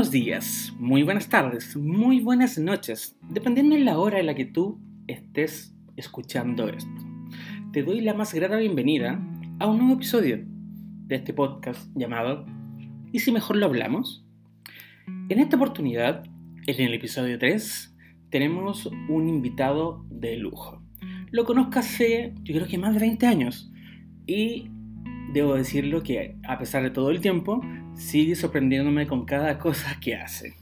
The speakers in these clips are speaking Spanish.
buenos días, muy buenas tardes, muy buenas noches, dependiendo de la hora en la que tú estés escuchando esto. Te doy la más grata bienvenida a un nuevo episodio de este podcast llamado ¿Y si mejor lo hablamos? En esta oportunidad, en el episodio 3, tenemos un invitado de lujo. Lo conozco hace, yo creo que más de 20 años. Y debo decirlo que, a pesar de todo el tiempo, sigue sorprendiéndome con cada cosa que hace.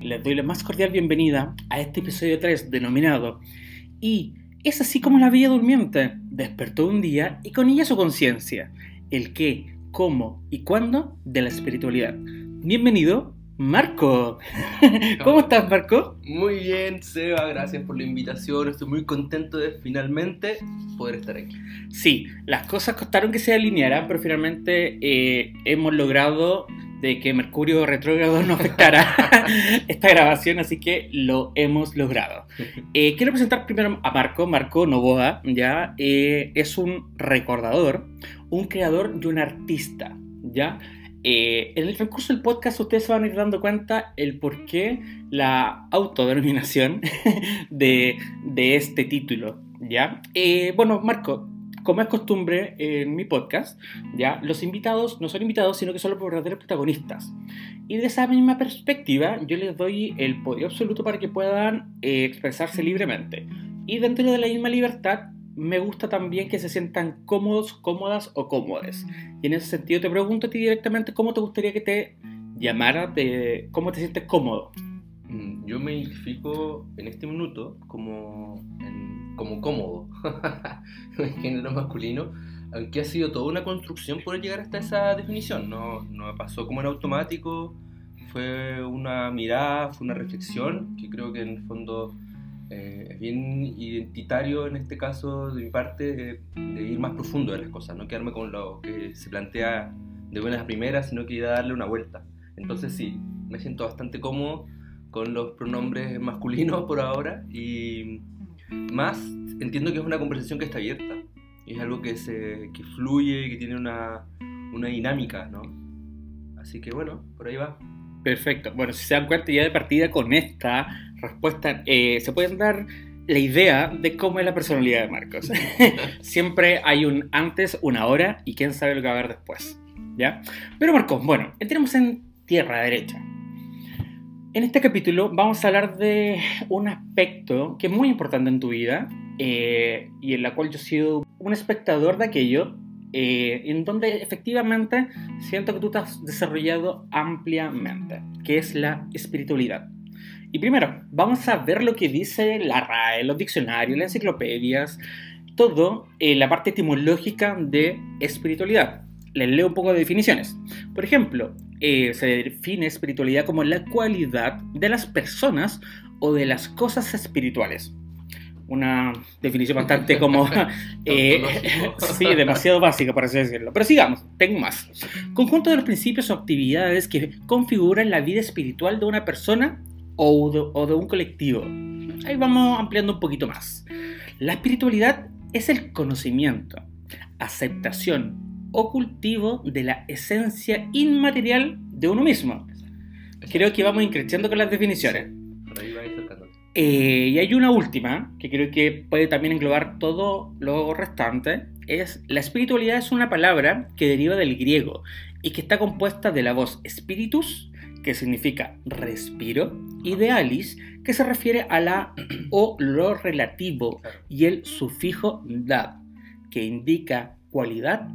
Les doy la más cordial bienvenida a este episodio 3 denominado Y es así como la Villa Durmiente despertó un día y con ella su conciencia, el qué, cómo y cuándo de la espiritualidad. Bienvenido Marco. ¿Cómo estás, Marco? Muy bien, Seba, gracias por la invitación. Estoy muy contento de finalmente poder estar aquí. Sí, las cosas costaron que se alinearan, pero finalmente eh, hemos logrado de que Mercurio retrógrado no afectara esta grabación, así que lo hemos logrado. Eh, quiero presentar primero a Marco, Marco Novoa, ya eh, es un recordador, un creador y un artista, ya eh, en el transcurso del podcast ustedes se van a ir dando cuenta el por qué la autodenominación de, este título, ¿ya? Eh, bueno, Marco, como es costumbre en mi podcast, ¿ya? Los invitados no son invitados, sino que son los verdaderos protagonistas. Y de esa misma perspectiva, yo les doy el podio absoluto para que puedan eh, expresarse libremente. Y dentro de la misma libertad, me gusta también que se sientan cómodos, cómodas o cómodes. Y en ese sentido te pregunto a ti directamente cómo te gustaría que te llamara, de cómo te sientes cómodo. Mm, yo me identifico en este minuto como, como cómodo, en género masculino, aunque ha sido toda una construcción por llegar hasta esa definición. No, no pasó como en automático, fue una mirada, fue una reflexión que creo que en el fondo eh, es bien identitario en este caso de mi parte de, ir más profundo de las cosas, no quedarme con lo que se plantea de buenas a primeras, sino que ir a darle una vuelta. Entonces sí, me siento bastante cómodo con los pronombres masculinos por ahora y más entiendo que es una conversación que está abierta, es algo que, se, que fluye, que tiene una, una dinámica, ¿no? Así que bueno, por ahí va. Perfecto. Bueno, si se dan cuenta ya de partida con esta respuesta, eh, se pueden dar la idea de cómo es la personalidad de Marcos. Siempre hay un antes, una hora y quién sabe lo que va a haber después. ¿Ya? Pero Marcos, bueno, entremos en tierra derecha. En este capítulo vamos a hablar de un aspecto que es muy importante en tu vida eh, y en la cual yo he sido un espectador de aquello eh, en donde efectivamente siento que tú te has desarrollado ampliamente, que es la espiritualidad. Y primero, vamos a ver lo que dice la RAE, los diccionarios, las enciclopedias, todo eh, la parte etimológica de espiritualidad. Les leo un poco de definiciones. Por ejemplo, eh, se define espiritualidad como la cualidad de las personas o de las cosas espirituales una definición bastante como... Eh, sí, demasiado básica, por así decirlo. Pero sigamos, tengo más. Conjunto de los principios o actividades que configuran la vida espiritual de una persona o de, o de un colectivo. Ahí vamos ampliando un poquito más. La espiritualidad es el conocimiento, aceptación o cultivo de la esencia inmaterial de uno mismo. Creo que vamos increciendo con las definiciones. Eh, y hay una última, que creo que puede también englobar todo lo restante, es la espiritualidad es una palabra que deriva del griego y que está compuesta de la voz spiritus, que significa respiro, y de alis, que se refiere a la o lo relativo, y el sufijo dad, que indica cualidad.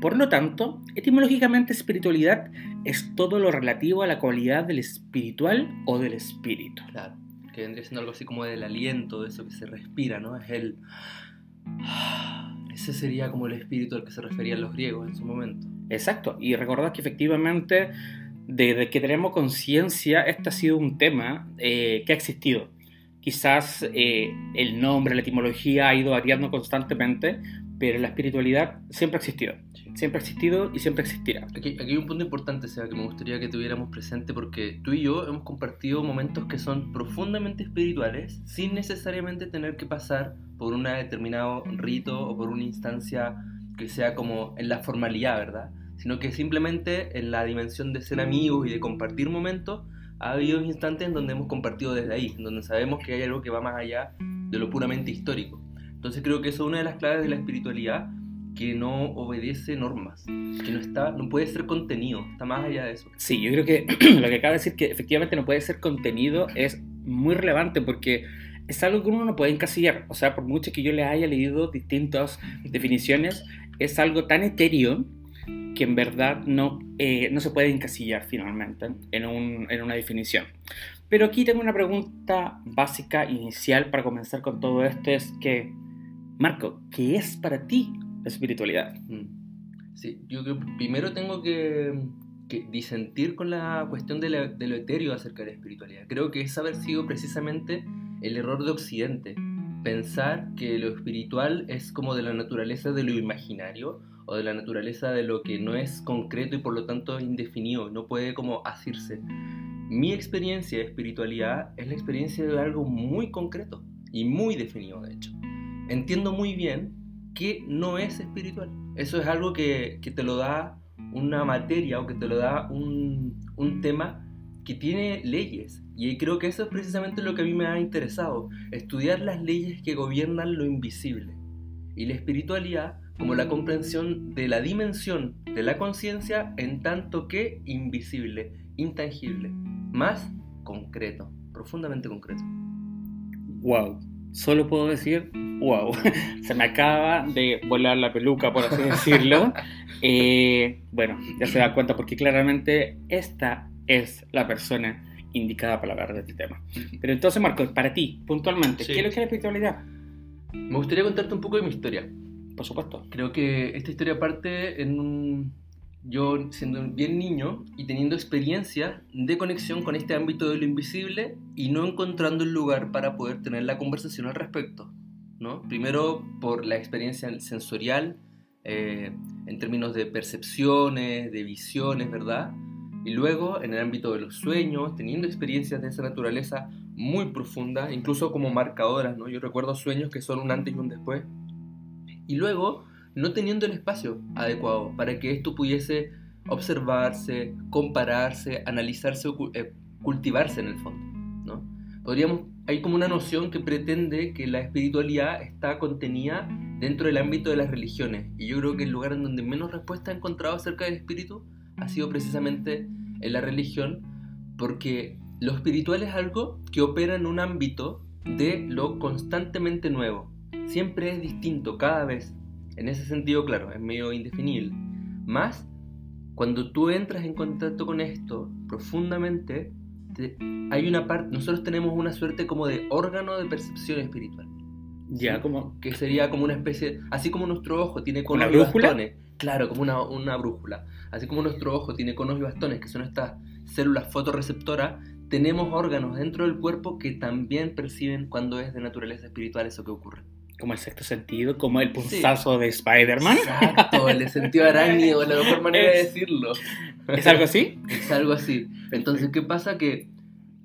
Por lo tanto, etimológicamente espiritualidad es todo lo relativo a la cualidad del espiritual o del espíritu. Claro que vendría siendo algo así como del aliento, de eso que se respira, ¿no? Es el... Ese sería como el espíritu al que se referían los griegos en su momento. Exacto, y recordad que efectivamente desde que tenemos conciencia, este ha sido un tema eh, que ha existido. Quizás eh, el nombre, la etimología ha ido variando constantemente, pero la espiritualidad siempre ha existido. Siempre ha existido y siempre existirá. Aquí, hay un punto importante, sea, que me gustaría que tuviéramos presente porque tú y yo hemos compartido momentos que son profundamente espirituales sin necesariamente tener que pasar por un determinado rito o por una instancia que sea como en la formalidad, ¿verdad? Sino que simplemente en la dimensión de ser amigos y de compartir momentos ha habido instantes en donde hemos compartido desde ahí, en donde sabemos que hay algo que va más allá de lo puramente histórico. Entonces creo que eso es una de las claves de la espiritualidad que no obedece normas, que no está, no puede ser contenido, está más allá de eso. Sí, yo creo que lo que acaba de decir que efectivamente no puede ser contenido es muy relevante porque es algo que uno no puede encasillar. O sea, por mucho que yo le haya leído distintas definiciones, es algo tan etéreo que en verdad no, eh, no se puede encasillar finalmente en, un, en una definición. Pero aquí tengo una pregunta básica, inicial, para comenzar con todo esto, es que, Marco, ¿qué es para ti la espiritualidad? Mm. Sí, yo primero tengo que, disentir con la cuestión de, de, lo etéreo acerca de la espiritualidad. Creo que es haber sido precisamente el error de Occidente, pensar que lo espiritual es como de la naturaleza de lo imaginario o de la naturaleza de lo que no es concreto y por lo tanto indefinido, no puede como asirse. Mi experiencia de espiritualidad es la experiencia de algo muy concreto y muy definido, de hecho. Entiendo muy bien que no es espiritual. Eso es algo que, que te lo da una materia o que te lo da un, un tema que tiene leyes. Y creo que eso es precisamente lo que a mí me ha interesado, estudiar las leyes que gobiernan lo invisible. Y la espiritualidad como la comprensión de la dimensión de la conciencia en tanto que invisible, intangible, más concreto, profundamente concreto. Wow, solo puedo decir wow. Se me acaba de volar la peluca, por así decirlo. Eh, bueno, ya se da cuenta porque claramente esta es la persona indicada para hablar de este tema. Pero entonces, Marco, para ti, puntualmente, ¿qué es lo que es la espiritualidad? Me gustaría contarte un poco de mi historia. Por supuesto. Creo que esta historia parte en un... Yo siendo bien niño y teniendo experiencia de conexión con este ámbito de lo invisible y no encontrando el lugar para poder tener la conversación al respecto. ¿no? Primero por la experiencia sensorial, eh, en términos de percepciones, de visiones, ¿verdad? Y luego en el ámbito de los sueños, teniendo experiencias de esa naturaleza muy profundas, incluso como marcadoras, ¿no? Yo recuerdo sueños que son un antes y un después y luego no teniendo el espacio adecuado para que esto pudiese observarse, compararse, analizarse o eh, cultivarse en el fondo. ¿no? Podríamos, hay como una noción que pretende que la espiritualidad está contenida dentro del ámbito de las religiones y yo creo que el lugar en donde menos respuesta he encontrado acerca del espíritu ha sido precisamente en la religión porque lo espiritual es algo que opera en un ámbito de lo constantemente nuevo, siempre es distinto cada vez. En ese sentido, claro, es medio indefinible. Más, cuando tú entras en contacto con esto profundamente, hay una parte, nosotros tenemos una suerte como de órgano de percepción espiritual. Ya, como. Que sería como una especie, así como nuestro ojo tiene conos y bastones. Claro, como una, una brújula. Así como nuestro ojo tiene conos y bastones, que son estas células fotorreceptoras, tenemos órganos dentro del cuerpo que también perciben cuando es de naturaleza espiritual eso que ocurre como el sexto sentido, como el punzazo de Spider-Man. Exacto, el sentido arácnido, la mejor manera de decirlo. ¿Es algo así? Es algo así. Entonces, ¿qué pasa? Que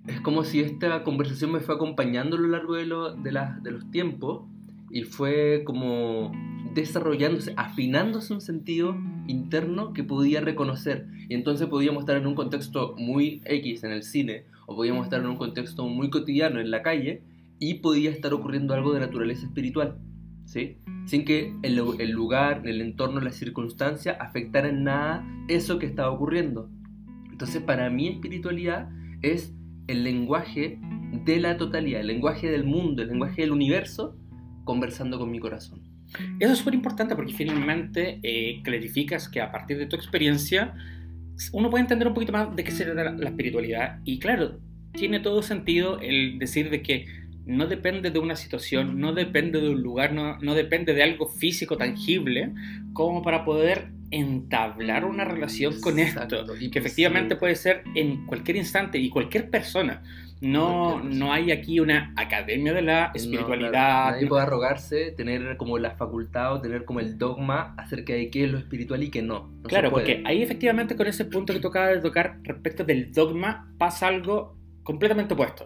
es como si esta conversación me fue acompañando a lo largo de, lo, de, la, de los tiempos y fue como desarrollándose, afinándose un sentido interno que podía reconocer. Y entonces podíamos estar en un contexto muy X en el cine, o podíamos estar en un contexto muy cotidiano en la calle, y podía estar ocurriendo algo de naturaleza espiritual, ¿sí? sin que el, lugar, el entorno, la circunstancia afectara en nada eso que estaba ocurriendo. Entonces para mí espiritualidad es el lenguaje de la totalidad, el lenguaje del mundo, el lenguaje del universo, conversando con mi corazón. Eso es súper importante porque finalmente eh, clarificas que a partir de tu experiencia uno puede entender un poquito más de qué se trata la espiritualidad y claro, tiene todo sentido el decir de que no depende de una situación, no depende de un lugar, no, no depende de algo físico tangible, como para poder entablar una relación con esto, que efectivamente puede ser en cualquier instante y cualquier persona. No, no hay aquí una academia de la espiritualidad. nadie puede arrogarse, tener como la facultad o tener como el dogma acerca de qué es lo espiritual y qué no. claro, porque ahí efectivamente con ese punto que tocaba de tocar respecto del dogma pasa algo completamente opuesto.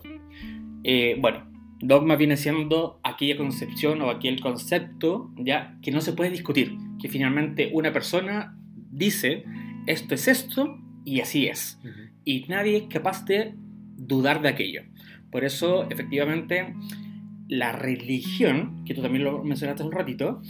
Eh, bueno, Dogma viene siendo aquella concepción o aquel concepto ya que no se puede discutir, que finalmente una persona dice esto es esto y así es. Y nadie es capaz de dudar de aquello. Por eso, efectivamente, la religión, que tú también lo mencionaste un ratito,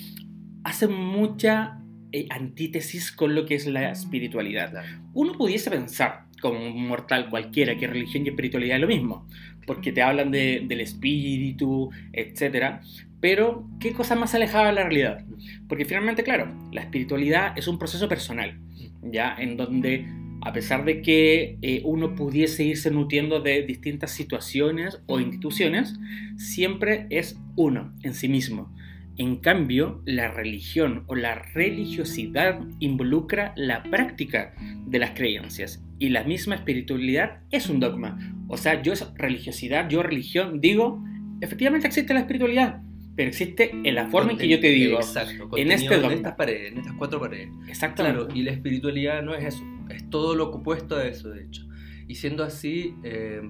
hace mucha eh, antítesis con lo que es la espiritualidad. Uno pudiese pensar, como un mortal cualquiera, que religión y espiritualidad es lo mismo, porque te hablan de, del espíritu, etc. Pero, ¿qué cosa más alejada de la realidad? Porque finalmente, claro, la espiritualidad es un proceso personal, ¿ya? En donde, a pesar de que eh, uno pudiese irse nutriendo de distintas situaciones o instituciones, siempre es uno en sí mismo. En cambio, la religión o la religiosidad involucra la práctica de las creencias y la misma espiritualidad es un dogma. O sea, yo es religiosidad, yo religión, digo, efectivamente existe la espiritualidad, pero existe en la forma en que yo te digo. Exacto, en, este en estas paredes, en estas cuatro paredes. Exactamente. Claro, y la espiritualidad no es eso, es todo lo opuesto a eso, de hecho. Y siendo así, eh,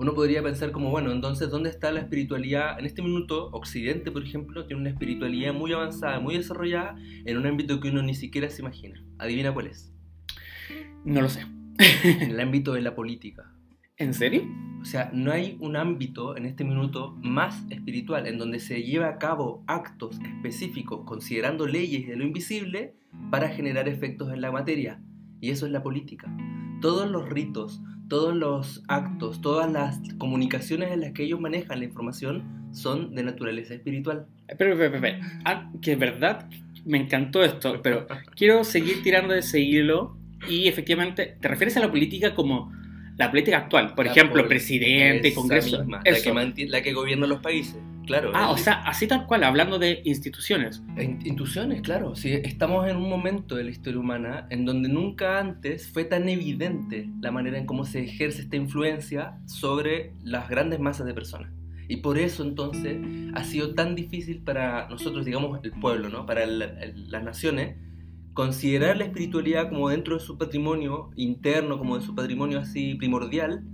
uno podría pensar como, bueno, entonces, ¿dónde está la espiritualidad? En este minuto, Occidente, por ejemplo, tiene una espiritualidad muy avanzada, muy desarrollada, en un ámbito que uno ni siquiera se imagina. ¿Adivina cuál es? No lo sé. en el ámbito de la política. ¿En serio? O sea, no hay un ámbito en este minuto más espiritual en donde se lleva a cabo actos específicos considerando leyes de lo invisible para generar efectos en la materia. Y eso es la política. Todos los ritos, todos los actos, todas las comunicaciones en las que ellos manejan la información son de naturaleza espiritual. Pero, pero, pero, ah, que es verdad, me encantó esto, pero quiero seguir tirando de ese hilo y efectivamente, ¿te refieres a la política como la política actual, por ejemplo, presidente, congreso. la, que la que gobierna los países. Claro. Ah, o sea, así tal cual, hablando de instituciones. instituciones, claro. Sí, estamos en un momento de la historia humana en donde nunca antes fue tan evidente la manera en cómo se ejerce esta influencia sobre las grandes masas de personas. Y por eso entonces ha sido tan difícil para nosotros, digamos, el pueblo, ¿no? Para las naciones, considerar la espiritualidad como dentro de su patrimonio interno, como de su patrimonio así primordial,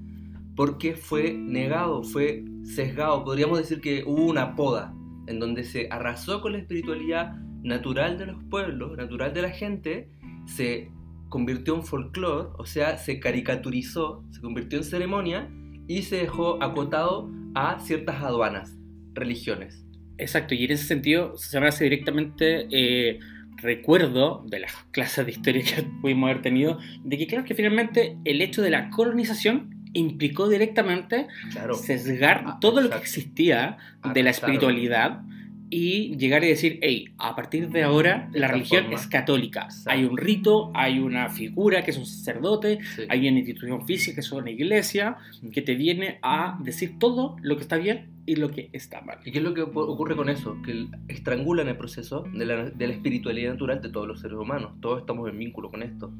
porque fue negado, fue sesgado. Podríamos decir que hubo una poda en donde se arrasó con la espiritualidad natural de los pueblos, natural de la gente, se convirtió en folclore, o sea, se caricaturizó, se convirtió en ceremonia y se dejó acotado a ciertas aduanas, religiones. Exacto, y en ese sentido se hace directamente eh, recuerdo de las clases de historia que pudimos haber tenido, de que claro que finalmente el hecho de la colonización implicó directamente sesgar ah, todo lo que existía ah, de la espiritualidad y llegar y decir, hey, a partir de ahora la religión es católica. Hay un rito, hay una figura que es un sacerdote, hay una institución física que es una iglesia, que te viene a decir todo lo que está bien y lo que está mal. ¿Y qué es lo que ocurre con eso? Que estrangulan el proceso de la, de la espiritualidad natural de todos los seres humanos. Todos estamos en vínculo con esto.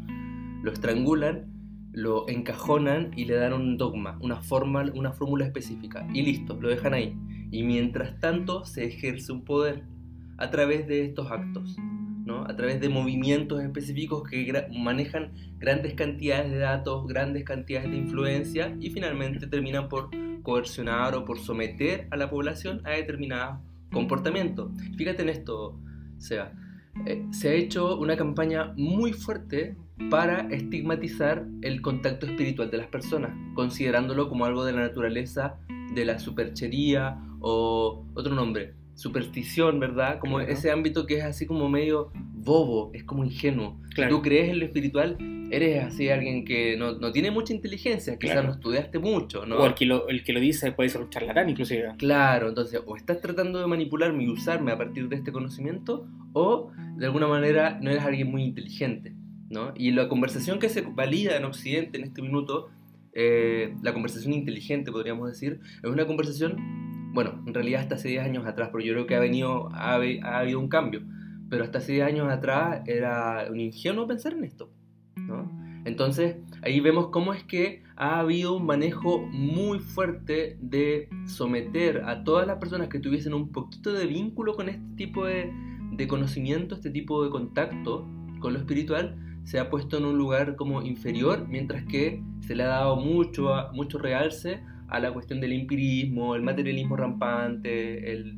Lo estrangulan lo encajonan y le dan un dogma, una, forma, una fórmula específica. Y listo, lo dejan ahí. Y mientras tanto se ejerce un poder a través de estos actos, ¿no? a través de movimientos específicos que manejan grandes cantidades de datos, grandes cantidades de influencia y finalmente terminan por coercionar o por someter a la población a determinados comportamientos. Fíjate en esto, Seba. Eh, se ha hecho una campaña muy fuerte para estigmatizar el contacto espiritual de las personas, considerándolo como algo de la naturaleza de la superchería o otro nombre, superstición, ¿verdad? Como ese ámbito que es así como medio bobo, es como ingenuo. tú crees en lo espiritual, eres así alguien que no, tiene mucha inteligencia, quizás no estudiaste mucho, ¿no? O el que, lo, el que lo dice puede ser un charlatán inclusive. Claro, entonces o estás tratando de manipularme y usarme a partir de este conocimiento, o de alguna manera no eres alguien muy inteligente. Y la conversación que se valida en Occidente en este minuto, eh, la conversación inteligente podríamos decir, es una conversación, bueno, en realidad hasta hace 10 años atrás, pero yo creo que ha, venido, ha, habido un cambio, pero hasta hace 10 años atrás era un ingenuo pensar en esto, Entonces, ahí vemos cómo es que ha habido un manejo muy fuerte de someter a todas las personas que tuviesen un poquito de vínculo con este tipo de, de conocimiento, este tipo de contacto con lo espiritual, se ha puesto en un lugar como inferior, mientras que se le ha dado mucho, mucho realce a la cuestión del empirismo, el materialismo rampante,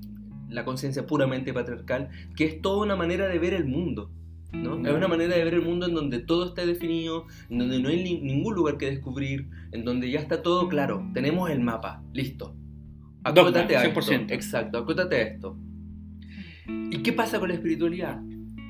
la conciencia puramente patriarcal, que es toda una manera de ver el mundo. ¿no? Es una manera de ver el mundo en donde todo está definido, en donde no hay ni- ningún lugar que descubrir, en donde ya está todo claro. Tenemos el mapa, listo. Acótate a esto. 100%. Exacto, acótate a esto. ¿Y qué pasa con la espiritualidad?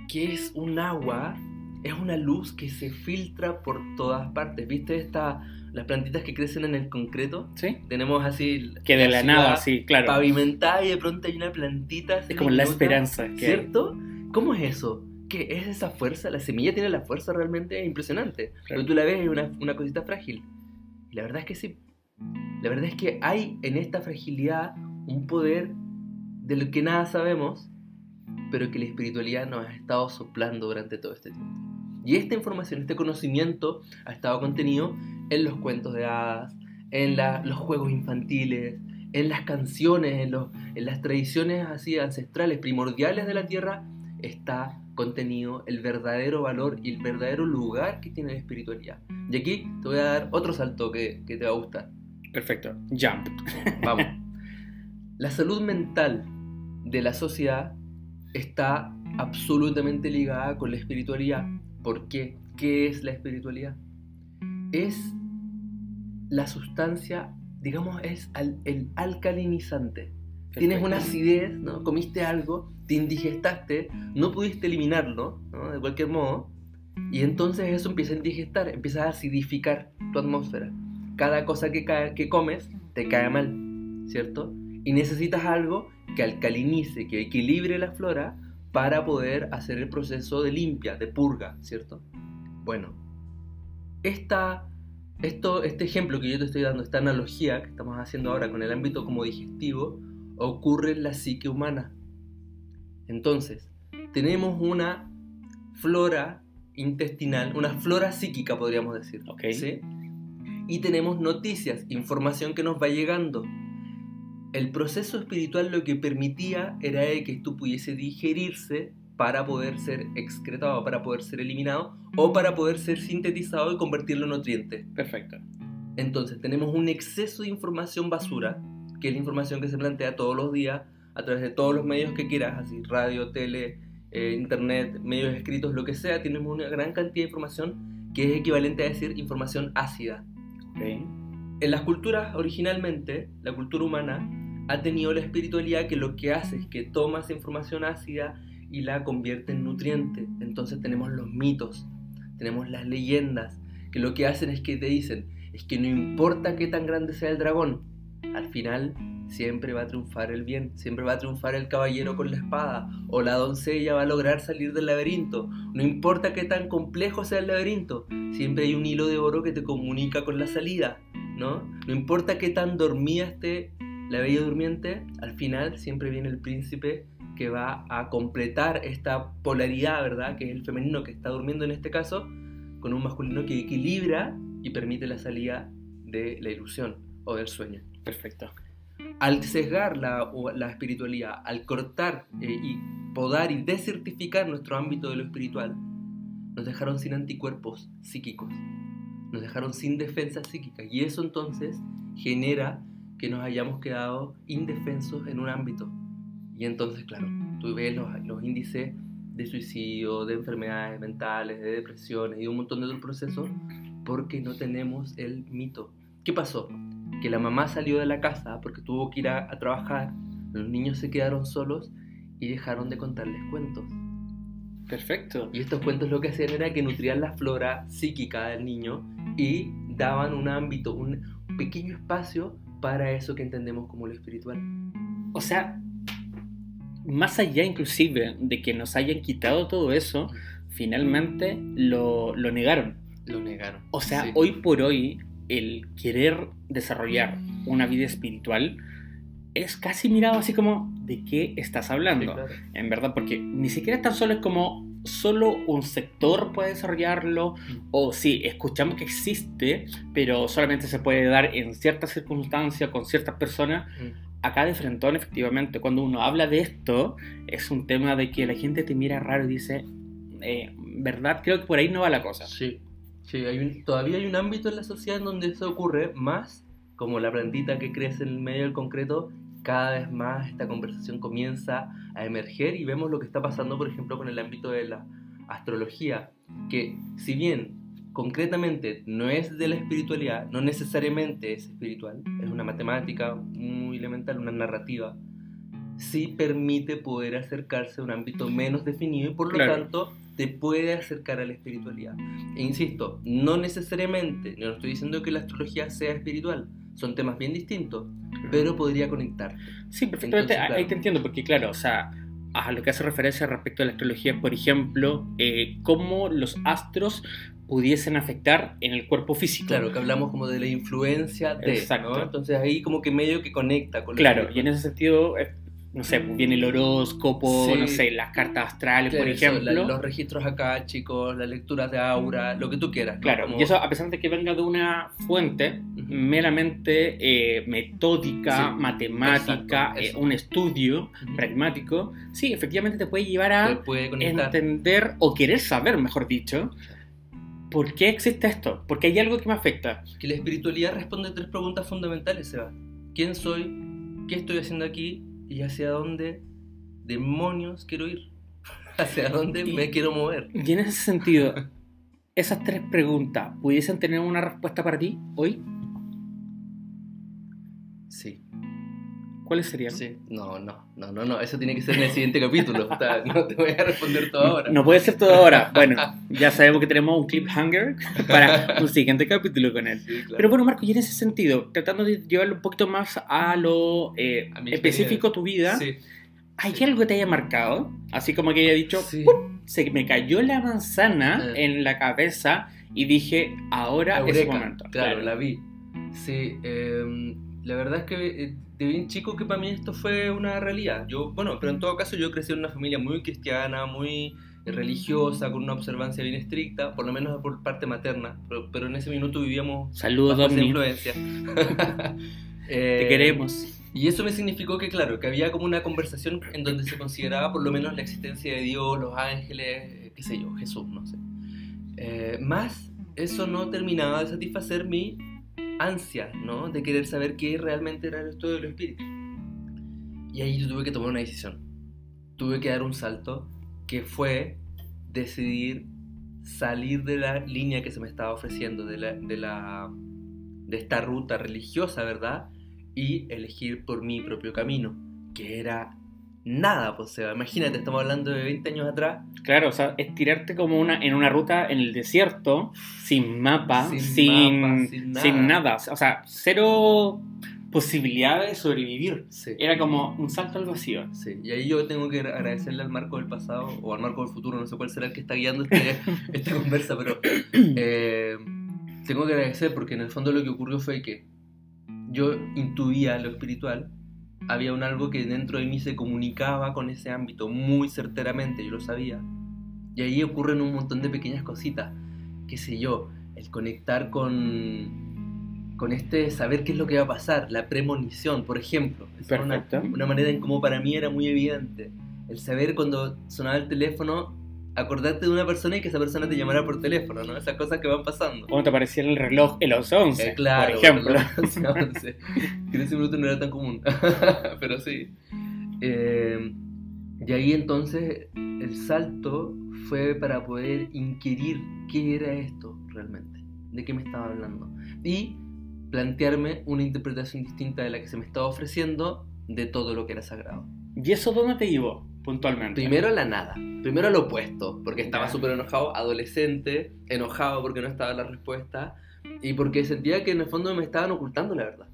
Que es un agua, es una luz que se filtra por todas partes. ¿Viste esta, las plantitas que crecen en el concreto? ¿Sí? Tenemos así Que de la nada, sí, claro. pavimentada y de pronto hay una plantita así Es como la esperanza que hay. ¿Cierto? ¿Cómo es eso? ¿Qué es esa fuerza? La semilla tiene la fuerza realmente impresionante. Pero tú la ves es una, una cosita frágil. Y la verdad es que sí. La verdad es que hay en esta fragilidad un poder del que nada sabemos, pero que la espiritualidad nos ha estado soplando durante todo este tiempo. Y esta información, este conocimiento ha estado contenido en los cuentos de hadas, en la- los juegos infantiles, en las canciones, en, los- en las tradiciones así ancestrales, primordiales de la tierra, está contenido el verdadero valor y el verdadero lugar que tiene la espiritualidad. Y aquí te voy a dar otro salto que, que te va a gustar. Perfecto. Jump. Vamos. La salud mental de la sociedad está absolutamente ligada con la espiritualidad. ¿Por qué? ¿Qué es la espiritualidad? Es la sustancia, digamos, es al- el alcalinizante. Tienes una acidez, ¿no? Comiste algo, te indigestaste, no pudiste eliminarlo, ¿no? De cualquier modo, y entonces eso empieza a indigestar, empieza a acidificar tu atmósfera. Cada cosa que, cae- que comes te cae mal, ¿cierto? Y necesitas algo que alcalinice, que equilibre la flora para poder hacer el proceso de limpia, de purga, ¿cierto? Bueno, esta, esto, este ejemplo que yo te estoy dando, esta analogía que estamos haciendo ahora con el ámbito como digestivo, ocurre en la psique humana. Entonces, tenemos una flora intestinal, una flora psíquica podríamos decir. Ok. ¿sí? Y tenemos noticias, información que nos va llegando. El proceso espiritual lo que permitía era que esto pudiese digerirse para poder ser excretado, para poder ser eliminado o para poder ser sintetizado y convertirlo en nutrientes. Perfecto. Entonces tenemos un exceso de información basura, que es la información que se plantea todos los días a través de todos los medios que quieras, así radio, tele, eh, internet, medios escritos, lo que sea, tenemos una gran cantidad de información que es equivalente a decir información ácida. Ok. En las culturas originalmente, la cultura humana ha tenido la espiritualidad que lo que hace es que toma esa información ácida y la convierte en nutriente. Entonces tenemos los mitos, tenemos las leyendas, que lo que hacen es que te dicen, es que no importa qué tan grande sea el dragón, al final siempre va a triunfar el bien, siempre va a triunfar el caballero con la espada, o la doncella va a lograr salir del laberinto. No importa qué tan complejo sea el laberinto, siempre hay un hilo de oro que te comunica con la salida, ¿no? No importa qué tan dormida esté la bella durmiente, al final siempre viene el príncipe que va a completar esta polaridad, ¿verdad? Que es el femenino que está durmiendo en este caso, con un masculino que equilibra y permite la salida de la ilusión o del sueño. Perfecto. Al sesgar la, espiritualidad, al cortar eh, y podar y desertificar nuestro ámbito de lo espiritual, nos dejaron sin anticuerpos psíquicos, nos dejaron sin defensa psíquica y eso entonces genera que nos hayamos quedado indefensos en un ámbito. Y entonces, claro, tú ves los, los índices de suicidio, de enfermedades mentales, de depresiones y un montón de otros procesos porque no tenemos el mito. ¿Qué pasó? Que la mamá salió de la casa porque tuvo que ir a trabajar, los niños se quedaron solos y dejaron de contarles cuentos. Perfecto. Y estos cuentos lo que hacían era que nutrían la flora psíquica del niño y daban un ámbito, un pequeño espacio para eso que entendemos como lo espiritual. O sea, más allá inclusive de que nos hayan quitado todo eso, finalmente lo, lo negaron. Lo negaron. O sea, Sí. hoy por hoy, el querer desarrollar una vida espiritual es casi mirado así como, ¿de qué estás Sí, hablando? claro. En verdad, porque ni siquiera tan solo es como solo un sector puede desarrollarlo, o sí, escuchamos que existe, pero solamente se puede dar en ciertas circunstancias, con ciertas personas. Mm. Acá de Frentón, efectivamente, cuando uno habla de esto, es un tema de que la gente te mira raro y dice, eh, ¿verdad? Creo que por ahí no va la cosa. Sí, sí hay un- todavía hay un ámbito en la sociedad en donde eso ocurre más, como la plantita que crece en el medio del concreto, cada vez más esta conversación comienza a emerger y vemos lo que está pasando, por ejemplo, con el ámbito de la astrología, que si bien concretamente no es de la espiritualidad, no necesariamente es espiritual, es una matemática muy elemental, una narrativa, sí permite poder acercarse a un ámbito menos definido y por lo Claro. tanto te puede acercar a la espiritualidad. E insisto, no necesariamente, no estoy diciendo que la astrología sea espiritual, son temas bien distintos, pero podría conectar. Sí, perfectamente, Entonces, ahí te entiendo, porque claro, o sea, a lo que hace referencia respecto a la astrología, por ejemplo, eh, cómo los astros pudiesen afectar en el cuerpo físico. Claro, que hablamos como de la influencia de, Exacto. ¿no? Entonces ahí como que medio que conecta con Claro, y en ese sentido, eh, no sé, viene el horóscopo, Sí. no sé, las cartas astrales, Claro, por eso, ejemplo. la- los registros acá, chicos, las lecturas de aura, lo que tú quieras. ¿no? Claro, Como- y eso a pesar de que venga de una fuente meramente eh, metódica, Sí, matemática, exacto, eh, un estudio pragmático, sí, efectivamente te puede llevar a puede entender o querer saber, mejor dicho, por qué existe esto, porque hay algo que me afecta. Que la espiritualidad responde a tres preguntas fundamentales, Seba. ¿Quién soy? ¿Qué estoy haciendo aquí? ¿Y hacia dónde demonios quiero ir? ¿Hacia dónde Y- me quiero mover? Y en ese sentido, esas tres preguntas, ¿pudiesen tener una respuesta para ti hoy? Sí. ¿Cuáles serían? Sí. No, no, no, no, no. Eso tiene que ser en el siguiente capítulo. O sea, no te voy a responder todo ahora. No puede ser todo ahora. Bueno, ya sabemos que tenemos un cliffhanger para un siguiente capítulo con él. Sí, claro. Pero bueno, Marco, y en ese sentido, tratando de llevarlo un poquito más a lo eh, A específico tu vida, Sí. ¿hay algo que te haya marcado? Así como que haya dicho, Sí. se me cayó la manzana Eh. en la cabeza y dije, ahora es el Eureka, momento. Claro, la vi. Sí, eh, la verdad es que eh, de bien chico que para mí esto fue una realidad. Yo, bueno, pero en todo caso yo crecí en una familia muy cristiana, muy eh, religiosa, con una observancia bien estricta, por lo menos por parte materna, pero, pero en ese minuto vivíamos Saludos, bajo esa influencia. Te Eh, queremos. Y eso me significó que, claro, que había como una conversación en donde se consideraba por lo menos la existencia de Dios, los ángeles, eh, qué sé yo, Jesús, no sé. Eh, más, eso no terminaba de satisfacer mi ansia, ¿no? De querer saber qué realmente era esto de los. Y ahí yo tuve que tomar una decisión. Tuve que dar un salto que fue decidir salir de la línea que se me estaba ofreciendo, de, la, de, la, de esta ruta religiosa, ¿verdad? Y elegir por mi propio camino, que era nada, pues, o sea, imagínate, estamos hablando de 20 años atrás, Claro, o sea, es tirarte como una, en una ruta en el desierto, sin mapa, Sin sin, mapa, sin sin nada. nada. O sea, cero posibilidad de sobrevivir. sí, Era como un salto al vacío. sí, y ahí yo tengo que agradecerle al marco del pasado, o al marco del futuro, no sé cuál será el que está guiando este- esta conversa, pero eh, tengo que agradecer porque en el fondo lo que ocurrió fue que yo intuía lo espiritual, había un algo que dentro de mí se comunicaba con ese ámbito muy certeramente, yo lo sabía, y ahí ocurren un montón de pequeñas cositas, qué sé yo, el conectar con, con este saber qué es lo que va a pasar, la premonición, por ejemplo, era una, Perfecto. una manera en como para mí era muy evidente, el saber cuando sonaba el teléfono, acordarte de una persona y que esa persona te llamara por teléfono, ¿no? Esas cosas que van pasando. Cuando te aparecía el reloj en los 11, Eh, claro, por ejemplo. los 11, que en ese minuto no era tan común, pero sí. Eh, y ahí entonces el salto fue para poder inquirir qué era esto realmente, de qué me estaba hablando. Y plantearme una interpretación distinta de la que se me estaba ofreciendo de todo lo que era sagrado. ¿Y eso dónde te llevó puntualmente? Primero la nada, primero al opuesto, porque estaba Ya. súper enojado, adolescente, enojado porque no estaba la respuesta y porque sentía que en el fondo me estaban ocultando la verdad.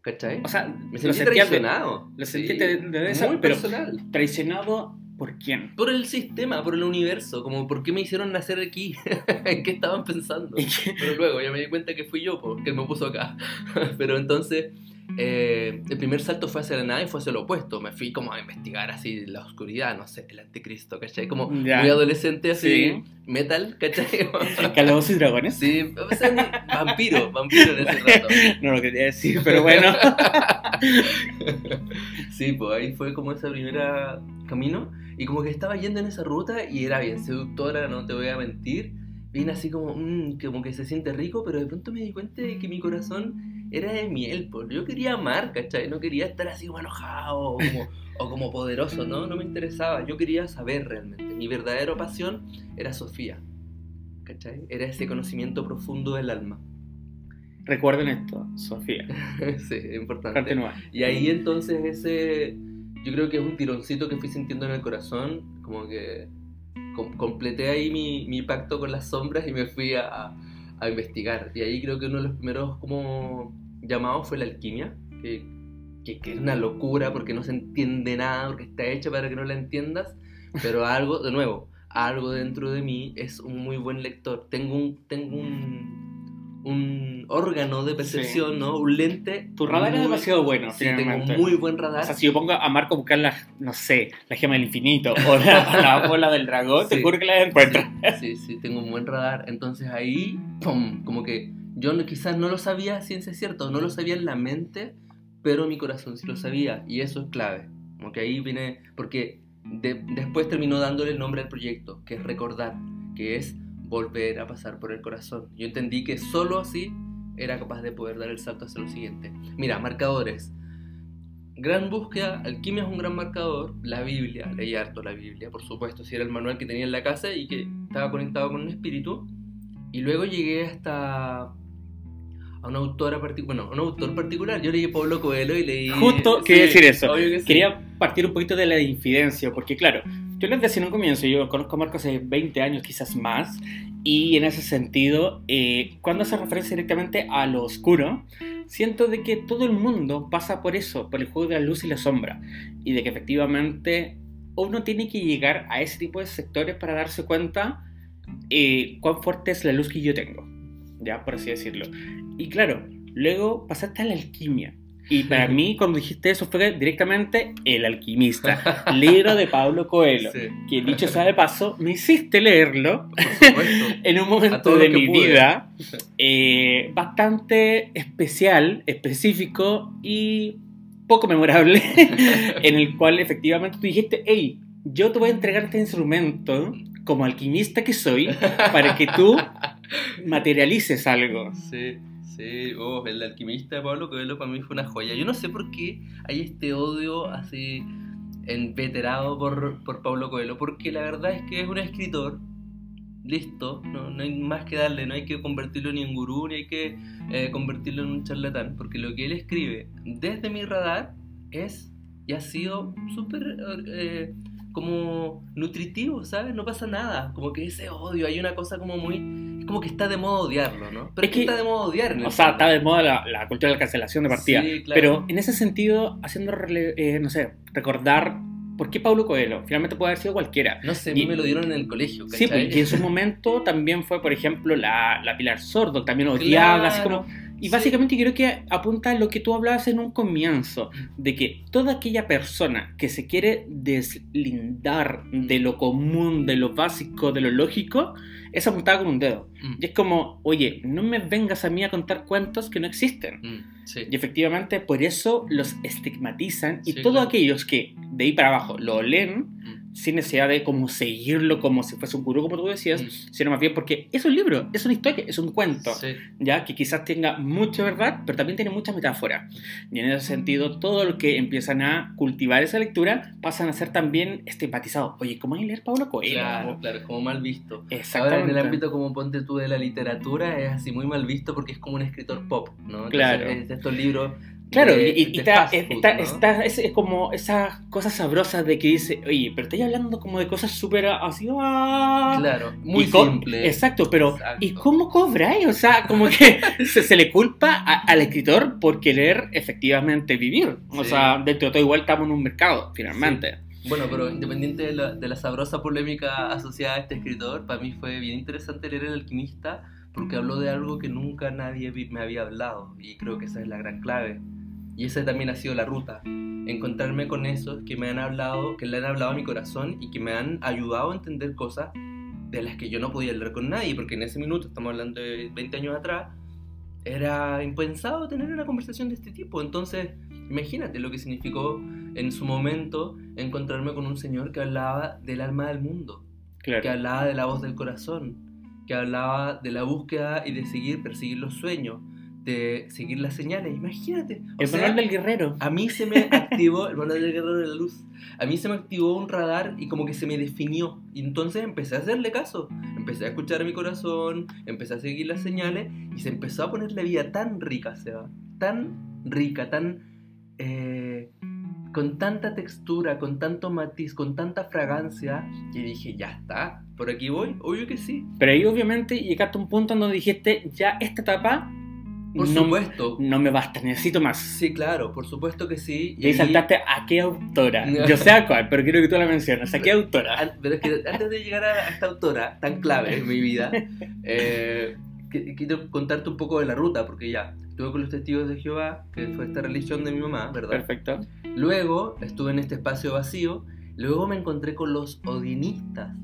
¿Cachai? O sea, me lo sentí de- traicionado. lo Sí, sentiste de- de esa- muy pero- personal. traicionado por quién. Por el sistema, por el universo, como por qué me hicieron nacer aquí, en qué estaban pensando. Pero luego ya me di cuenta que fui yo, porque él me puso acá. Pero entonces, eh, el primer salto fue hacia la nada y fue hacia lo opuesto. Me fui como a investigar así la oscuridad, no sé, el anticristo, ¿cachai? Como Ya. muy adolescente así, Sí. metal, ¿cachai? Calabozos y dragones. sí, o sea, vampiro, vampiro en ese rato. No lo quería decir, pero bueno. Sí, pues ahí fue como ese primera camino y como que estaba yendo en esa ruta y era bien seductora, no te voy a mentir. Bien así como, mm, como que se siente rico, pero de pronto me di cuenta de que mi corazón era de miel, pues. Yo quería amar, ¿cachai? No quería estar así como enojado o como, o como poderoso, ¿no? No me interesaba. Yo quería saber realmente. Mi verdadera pasión era Sofía, ¿cachai? Era ese conocimiento profundo del alma. Recuerden esto, Sofía. sí, importante. Continúa. Y ahí entonces ese, yo creo que es un tironcito que fui sintiendo en el corazón, como que com- completé ahí mi, pacto con las sombras y me fui a, a investigar. Y ahí creo que uno de los primeros como llamados fue la alquimia, que, que, que es una locura porque no se entiende nada, porque está hecha para que no la entiendas, pero algo, de nuevo, algo dentro de mí es un muy buen lector. Tengo un, tengo un, un órgano de percepción, Sí. ¿no? Un lente. Tu radar es muy- demasiado bueno, Sí, tengo un muy buen radar. O sea, si yo pongo a Marco a buscar la, no sé, la gema del infinito o la, la bola del dragón, te Sí. juro que la encuentro. Sí, sí, tengo un buen radar. Entonces ahí, ¡pum! Como que yo no- quizás no lo sabía a ciencia cierta, no lo sabía en la mente, pero mi corazón sí lo sabía. Y eso es clave. Como que ahí viene, porque de- después terminó dándole el nombre al proyecto, que es recordar, que es volver a pasar por el corazón. Yo entendí que solo así era capaz de poder dar el salto hacia lo siguiente. Mira, marcadores. Gran búsqueda, alquimia es un gran marcador, la Biblia, leí harto la Biblia, por supuesto, si era el manual que tenía en la casa y que estaba conectado con un espíritu. Y luego llegué hasta a una autora particular, bueno, a un autor particular. Yo leí Pablo Coelho y leí... Justo quería decir eso. que sí. Quería partir un poquito de la infidencia, porque claro, yo les decía en un comienzo, yo conozco a Marco hace 20 años, quizás más, y en ese sentido, eh, cuando hace referencia directamente a lo oscuro, siento de que todo el mundo pasa por eso, por el juego de la luz y la sombra, y de que efectivamente uno tiene que llegar a ese tipo de sectores para darse cuenta eh, cuán fuerte es la luz que yo tengo, ya por así decirlo. Y claro, luego pasaste a la alquimia. Y para mí, cuando dijiste eso, fue directamente El Alquimista, libro de Pablo Coelho. Sí, Que dicho sea de paso, me hiciste leerlo en un momento de mi pude. vida eh, bastante especial, específico y poco memorable, en el cual efectivamente tú dijiste, hey, yo te voy a entregar este instrumento como alquimista que soy para que tú materialices algo. Sí, oh, el alquimista de Pablo Coelho para mí fue una joya. Yo no sé por qué hay este odio así enveterado por, por Pablo Coelho, porque la verdad es que es un escritor, listo, no, no hay más que darle, no hay que convertirlo ni en gurú, ni hay que eh, convertirlo en un charlatán, porque lo que él escribe desde mi radar es y ha sido súper eh, como nutritivo, ¿sabes? No pasa nada, como que ese odio, hay una cosa como muy... Es como que está de moda odiarlo, ¿no? Pero Es que está de moda odiar. en el O sea, está de moda la, la cultura de la cancelación de partida. Sí, claro. Pero en ese sentido, haciendo, eh, no sé, recordar por qué Pablo Coelho. Finalmente puede haber sido cualquiera. No sé, a mí Y- me lo dieron en el colegio, Sí, ¿cachai? y en su momento también fue, por ejemplo, la, la Pilar Sordo, también odiada, así como... Y básicamente creo que apunta a lo que tú hablabas en un comienzo, de que toda aquella persona que se quiere deslindar de lo común, de lo básico, de lo lógico, es apuntada con un dedo. Mm, Y es como, oye, no me vengas a mí a contar cuentos que no existen. mm, sí. Y efectivamente por eso los estigmatizan y Sí, todos claro. aquellos que de ahí para abajo lo leen Mm, sin necesidad de como seguirlo como si fuese un gurú, como tú decías, mm, sino más bien porque es un libro, es una historia, es un cuento, sí. ya que quizás tenga mucha verdad, pero también tiene mucha metáfora. Y en ese sentido, todo lo que empiezan a cultivar esa lectura pasan a ser también estigmatizados. Oye, ¿cómo hay leer Pablo Coelho? Claro, claro, como mal visto. Ahora Exactamente. en el ámbito como ponte tú de la literatura es así muy mal visto porque es como un escritor pop, ¿no? Entonces, Claro. Es de estos libros. Claro, de- y, de está, fast food, está, ¿no? es, es como esas cosas sabrosas de que dice, oye, pero estoy hablando como de cosas súper así, ah". Claro, muy simple. Exacto, pero Exacto. ¿y cómo cobráis? O sea, como que se, se le culpa a- al escritor por querer efectivamente vivir. O Sí. sea, dentro de todo igual estamos en un mercado, finalmente. Bueno, pero independiente de la, de la sabrosa polémica asociada a este escritor, para mí fue bien interesante leer El Alquimista porque habló de algo que nunca nadie me había hablado y creo que esa es la gran clave. Y esa también ha sido la ruta. Encontrarme con esos que me han hablado, que le han hablado a mi corazón y que me han ayudado a entender cosas de las que yo no podía hablar con nadie, porque en ese minuto, estamos hablando de 20 años atrás, era impensado tener una conversación de este tipo. Entonces, imagínate lo que significó en su momento encontrarme con un señor que hablaba del alma del mundo, que hablaba de la voz del corazón, que hablaba de la búsqueda y de seguir, perseguir los sueños, de seguir las señales. Imagínate. O El sea, del guerrero. a mí se me activó el manual del guerrero de la luz. A mí se me activó un radar y como que se me definió. Y entonces empecé a hacerle caso. Empecé a escuchar mi corazón, empecé a seguir las señales y se empezó a poner la vida tan rica, Seba. Tan rica, tan... eh, con tanta textura, con tanto matiz, con tanta fragancia. Y dije, ya está, por aquí voy. Obvio que sí. Pero ahí obviamente llegaste a un punto en donde dijiste, ya esta etapa Por no, supuesto. no me basta, necesito más. Sí, claro, por supuesto que sí. Y ahí saltaste a qué autora. Yo sé a cuál, pero quiero que tú la menciones. ¿A qué autora? Pero es que antes de llegar a esta autora tan clave en mi vida, eh, quiero contarte un poco de la ruta, porque ya estuve con los testigos de Jehová, que fue esta religión de mi mamá, ¿verdad? Perfecto. Luego estuve en este espacio vacío, luego me encontré con los odinistas,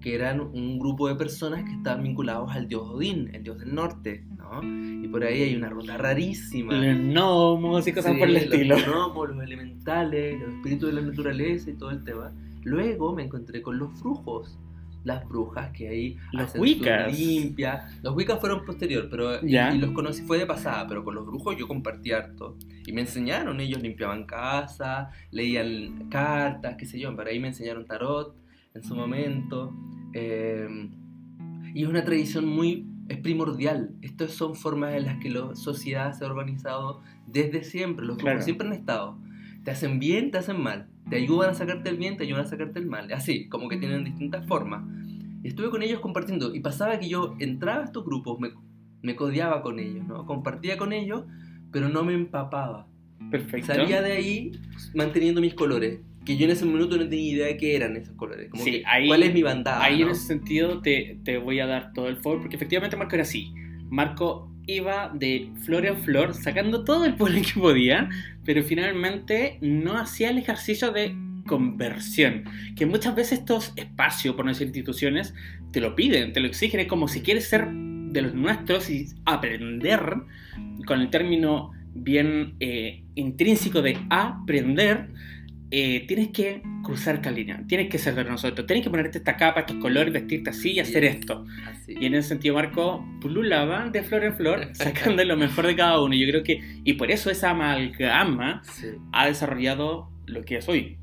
que eran un grupo de personas que estaban vinculados al dios Odín, el dios del norte, ¿no? Y por ahí hay una ruta rarísima. Los gnomos y cosas Sí, por el los estilo. gnomos, los elementales, los espíritus de la naturaleza y todo el tema. Luego me encontré con los brujos, las brujas que ahí Los Wiccas. limpia. Los wicas fueron posterior, pero y- y, los conocí fue de pasada, pero con los brujos yo compartí harto y me enseñaron, ellos limpiaban casa, leían cartas, qué sé yo, para ahí me enseñaron tarot en su momento. eh, y es una tradición muy es primordial. Estas son formas en las que la sociedad se ha organizado desde siempre. Los grupos Claro. siempre han estado. Te hacen bien, te hacen mal. Te ayudan a sacarte el bien, te ayudan a sacarte el mal. Así, como que tienen distintas formas. Y estuve con ellos compartiendo. Y pasaba que yo entraba a estos grupos, me, me codeaba con ellos, ¿no? Compartía con ellos, pero no me empapaba. Perfecto. Salía de ahí manteniendo mis colores. Que yo en ese momento no tenía idea de qué eran esos colores. Como Sí, que, ahí- ¿Cuál es mi bandada? Ahí en ese sentido te, te voy a dar todo el favor, porque efectivamente Marco era así. Marco iba de flor en flor, sacando todo el polen que podía, pero finalmente no hacía el ejercicio de conversión, que muchas veces estos espacios, por no decir instituciones, te lo piden, te lo exigen, es como si quieres ser de los nuestros y aprender, con el término bien eh, intrínseco de aprender, eh, tienes que cruzar línea, tienes que ser de nosotros, tienes que ponerte esta capa, estos colores, vestirte así y hacer esto. Así. Y en ese sentido, Marco pululaba de flor en flor, sacando lo mejor de cada uno. Yo creo que, y por eso esa amalgama Sí. ha desarrollado lo que es hoy.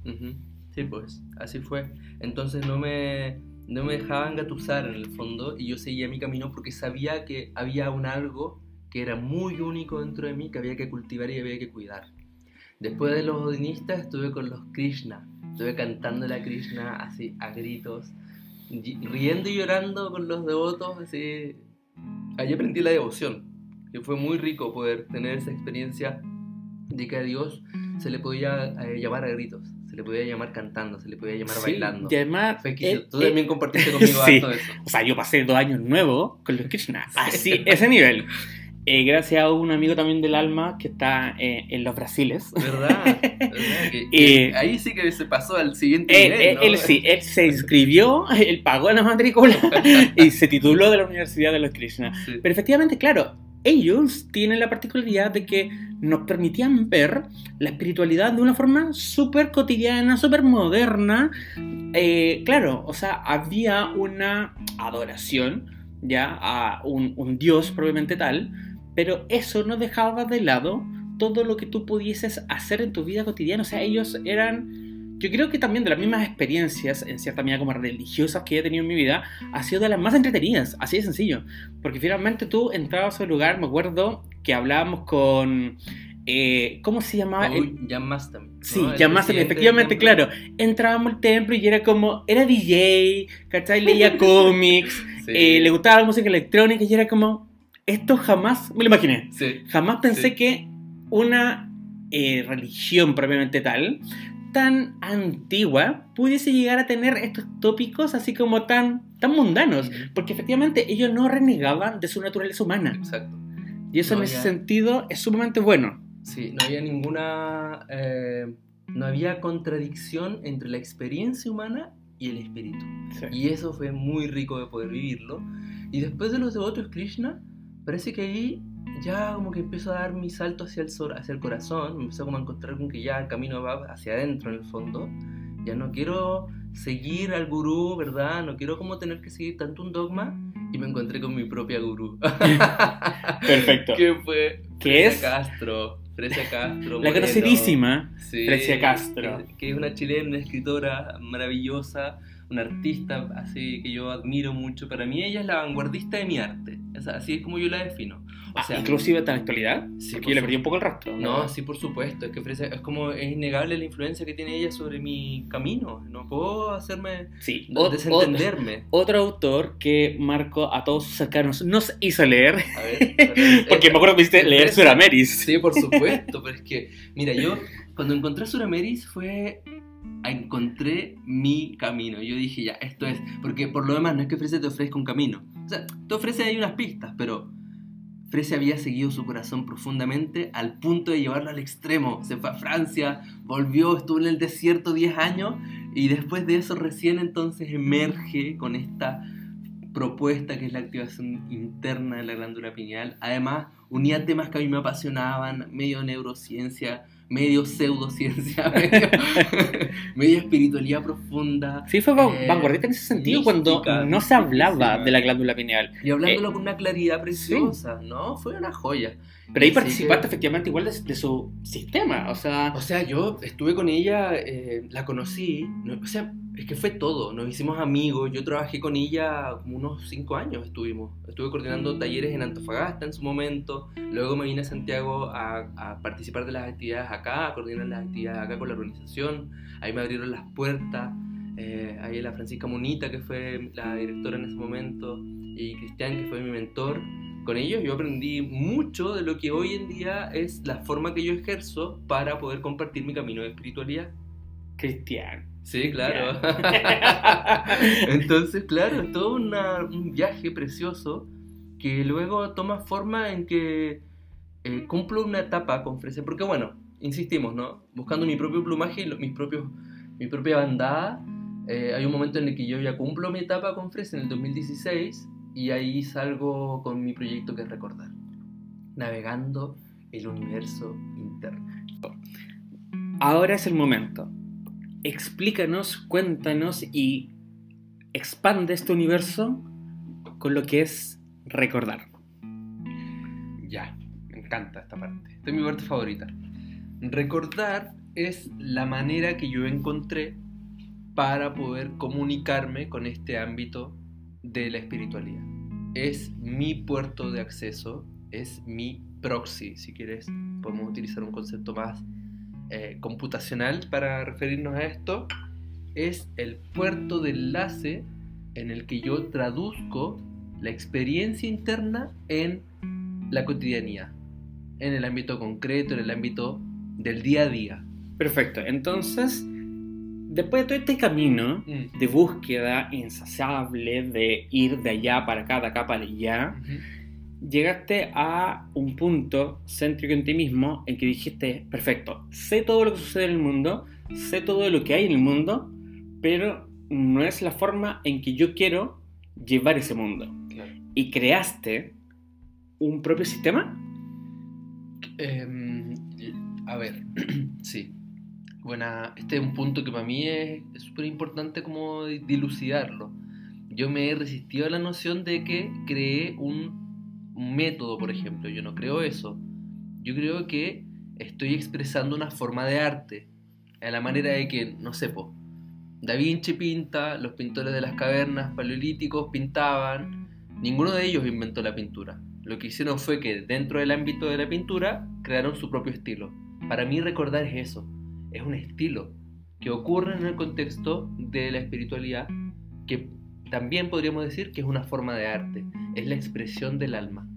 Sí, pues, así fue. Entonces no me, no me dejaban gatusar en el fondo y yo seguía mi camino porque sabía que había un algo que era muy único dentro de mí que había que cultivar y había que cuidar. Después de los odinistas estuve con los Krishna. Estuve cantando la Krishna así a gritos, riendo y llorando con los devotos así. Ahí aprendí la devoción, que fue muy rico poder tener esa experiencia de que a Dios se le podía eh, llamar a gritos, se le podía llamar cantando, se le podía llamar Sí, bailando. Y además, él- Tú también compartiste conmigo Sí. harto eso. o sea, yo pasé dos años nuevos con los Krishna, así, ese nivel. Eh, gracias a un amigo también del alma que está eh, en los Brasiles. ¿Verdad? ¿Verdad? Que- Eh, que ahí sí que se pasó al siguiente Él, nivel, él- ¿no? él sí, él se inscribió, él pagó la matrícula y se tituló de la Universidad de los Krishna. Sí. Pero efectivamente, claro, ellos tienen la particularidad de que nos permitían ver la espiritualidad de una forma súper cotidiana, súper moderna. Eh, claro, o sea, había una adoración ya a un, un dios propiamente tal, pero eso no dejaba de lado todo lo que tú pudieses hacer en tu vida cotidiana. O sea, ellos eran, yo creo que también de las mismas experiencias, en cierta medida como religiosas que he tenido en mi vida, ha sido de las más entretenidas, así de sencillo. Porque finalmente tú entrabas a un lugar, me acuerdo que hablábamos con... eh, ¿Cómo se llamaba? Uy, Yamastami, ¿no? Sí, presidente efectivamente, claro. Entrábamos al templo y era como, era DJ, ¿cachai? Leía cómics, Sí. eh, le gustaba la música electrónica y era como, esto jamás me lo imaginé. Sí. Jamás pensé Sí. que una eh, religión propiamente tal, tan antigua, pudiese llegar a tener estos tópicos así como tan, tan mundanos. Ujú. Porque efectivamente ellos no renegaban de su naturaleza humana. Exacto. Y eso No, en ese ya. sentido es sumamente bueno. Sí, no había ninguna. eh, no había contradicción entre la experiencia humana y el espíritu. Y eso fue muy rico de poder vivirlo. Y después de los devotos Krishna, parece que ahí ya como que empiezo a dar mi salto hacia el, sol, hacia el corazón. Me empezó como a encontrar con que ya el camino va hacia adentro en el fondo. Ya no quiero seguir al gurú, ¿verdad? No quiero como tener que seguir tanto un dogma. Y me encontré con mi propia gurú. Perfecto. que fue que es Castro. Frecia Castro. la conocidísima Sí, Frecia Castro. Que, que es una chilena, escritora maravillosa, una artista así que yo admiro mucho. Para mí ella es la vanguardista de mi arte. O así es como yo la defino. O Ah, sea, inclusive hasta la actualidad, Sí, porque yo le perdí un poco el rastro. No, sí, por supuesto. Es que Frecia, es como es innegable la influencia que tiene ella sobre mi camino. No puedo hacerme Sí, no, o- o- desentenderme. otro autor que Marco a todos sus cercanos nos hizo leer, A ver, porque me acuerdo que me hiciste leer. Surameris. Sí, por supuesto, pero es que, mira, yo cuando encontré Surameris fue. Encontré mi camino. Yo dije, ya, esto es. Porque por lo demás, no es que Frecia te ofrezca un camino. O sea, te ofrece ahí unas pistas, pero. Frecia había seguido su corazón profundamente al punto de llevarlo al extremo. Se fue a Francia, volvió, estuvo en el desierto 10 años y después de eso recién entonces emerge con esta propuesta que es la activación interna de la glándula pineal. Además, unía temas que a mí me apasionaban, medio neurociencia, medio pseudociencia, medio, medio espiritualidad profunda. Sí, fue Eh, vanguardista en ese sentido mística, cuando no se hablaba de la glándula pineal. Y hablándolo Eh, con una claridad preciosa, ¿no? Fue una joya. Pero ahí participaste que- efectivamente igual de, de su sistema, o sea, O sea, yo estuve con ella, eh, la conocí, no- o sea, es que fue todo, nos hicimos amigos, yo trabajé con ella como unos cinco años estuvimos, estuve coordinando talleres en Antofagasta en su momento, luego me vine a Santiago a, a participar de las actividades acá, a coordinar las actividades acá con la organización, ahí me abrieron las puertas, eh, ahí la Francisca Munita, que fue la directora en ese momento, y Cristian, que fue mi mentor. Con ellos yo aprendí mucho de lo que hoy en día es la forma que yo ejerzo para poder compartir mi camino de espiritualidad. Cristian. Sí, claro. Entonces, claro, es todo una- un viaje precioso que luego toma forma en que eh, cumplo una etapa con Fresia. Porque bueno, insistimos, ¿no? Buscando mi propio plumaje y lo- mis propios, mi propia bandada, eh, hay un momento en el que yo ya cumplo mi etapa con Fresia en el 2016 y ahí salgo con mi proyecto que es recordar. Navegando el universo interno. Ahora es el momento. Explícanos, cuéntanos y expande este universo con lo que es recordar. Ya, me encanta esta parte. Esta es mi parte favorita. Recordar es la manera que yo encontré para poder comunicarme con este ámbito de la espiritualidad. Es mi puerto de acceso, es mi proxy, si quieres, podemos utilizar un concepto más eh, computacional para referirnos a esto. Es el puerto de enlace en el que yo traduzco la experiencia interna en la cotidianidad, en el ámbito concreto, en el ámbito del día a día. Perfecto. Entonces, después de todo este camino de búsqueda insaciable, de ir de allá para acá, de acá para allá, llegaste a un punto céntrico en ti mismo en que dijiste, perfecto, sé todo lo que sucede en el mundo, sé todo lo que hay en el mundo, pero no es la forma en que yo quiero llevar ese mundo. Claro. Y creaste un propio sistema. Em, a ver, sí. Buena, este es un punto que para mí es súper importante como di- dilucidarlo. Yo me he resistido a la noción de que creé un método, por ejemplo. Yo no creo eso. Yo creo que estoy expresando una forma de arte. A la manera de que, no sé, po, Da Vinci pinta, los pintores de las cavernas paleolíticos pintaban. Ninguno de ellos inventó la pintura. Lo que hicieron fue que dentro del ámbito de la pintura crearon su propio estilo. Para mí recordar es eso, es un estilo que ocurre en el contexto de la espiritualidad, que también podríamos decir que es una forma de arte, es la expresión del alma.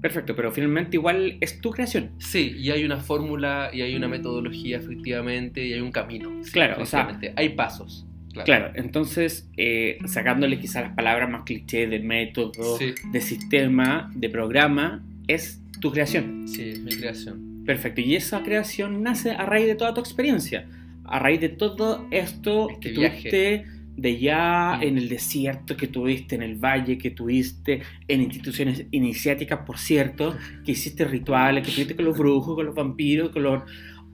Perfecto, pero finalmente igual es tu creación. Sí, y hay una fórmula, y hay una metodología efectivamente, y hay un camino. sí, Claro, o sea- hay pasos. Claro, entonces eh, sacándole quizás las palabras más cliché de método, Sí, de sistema, de programa, es tu creación. sí, es mi creación. Perfecto, y esa creación nace a raíz de toda tu experiencia, a raíz de todo esto Este que viaje. tuviste de ya Mm. en el desierto, que tuviste en el valle, que tuviste en instituciones iniciáticas, por cierto, que hiciste rituales, que tuviste con los brujos, con los vampiros, con los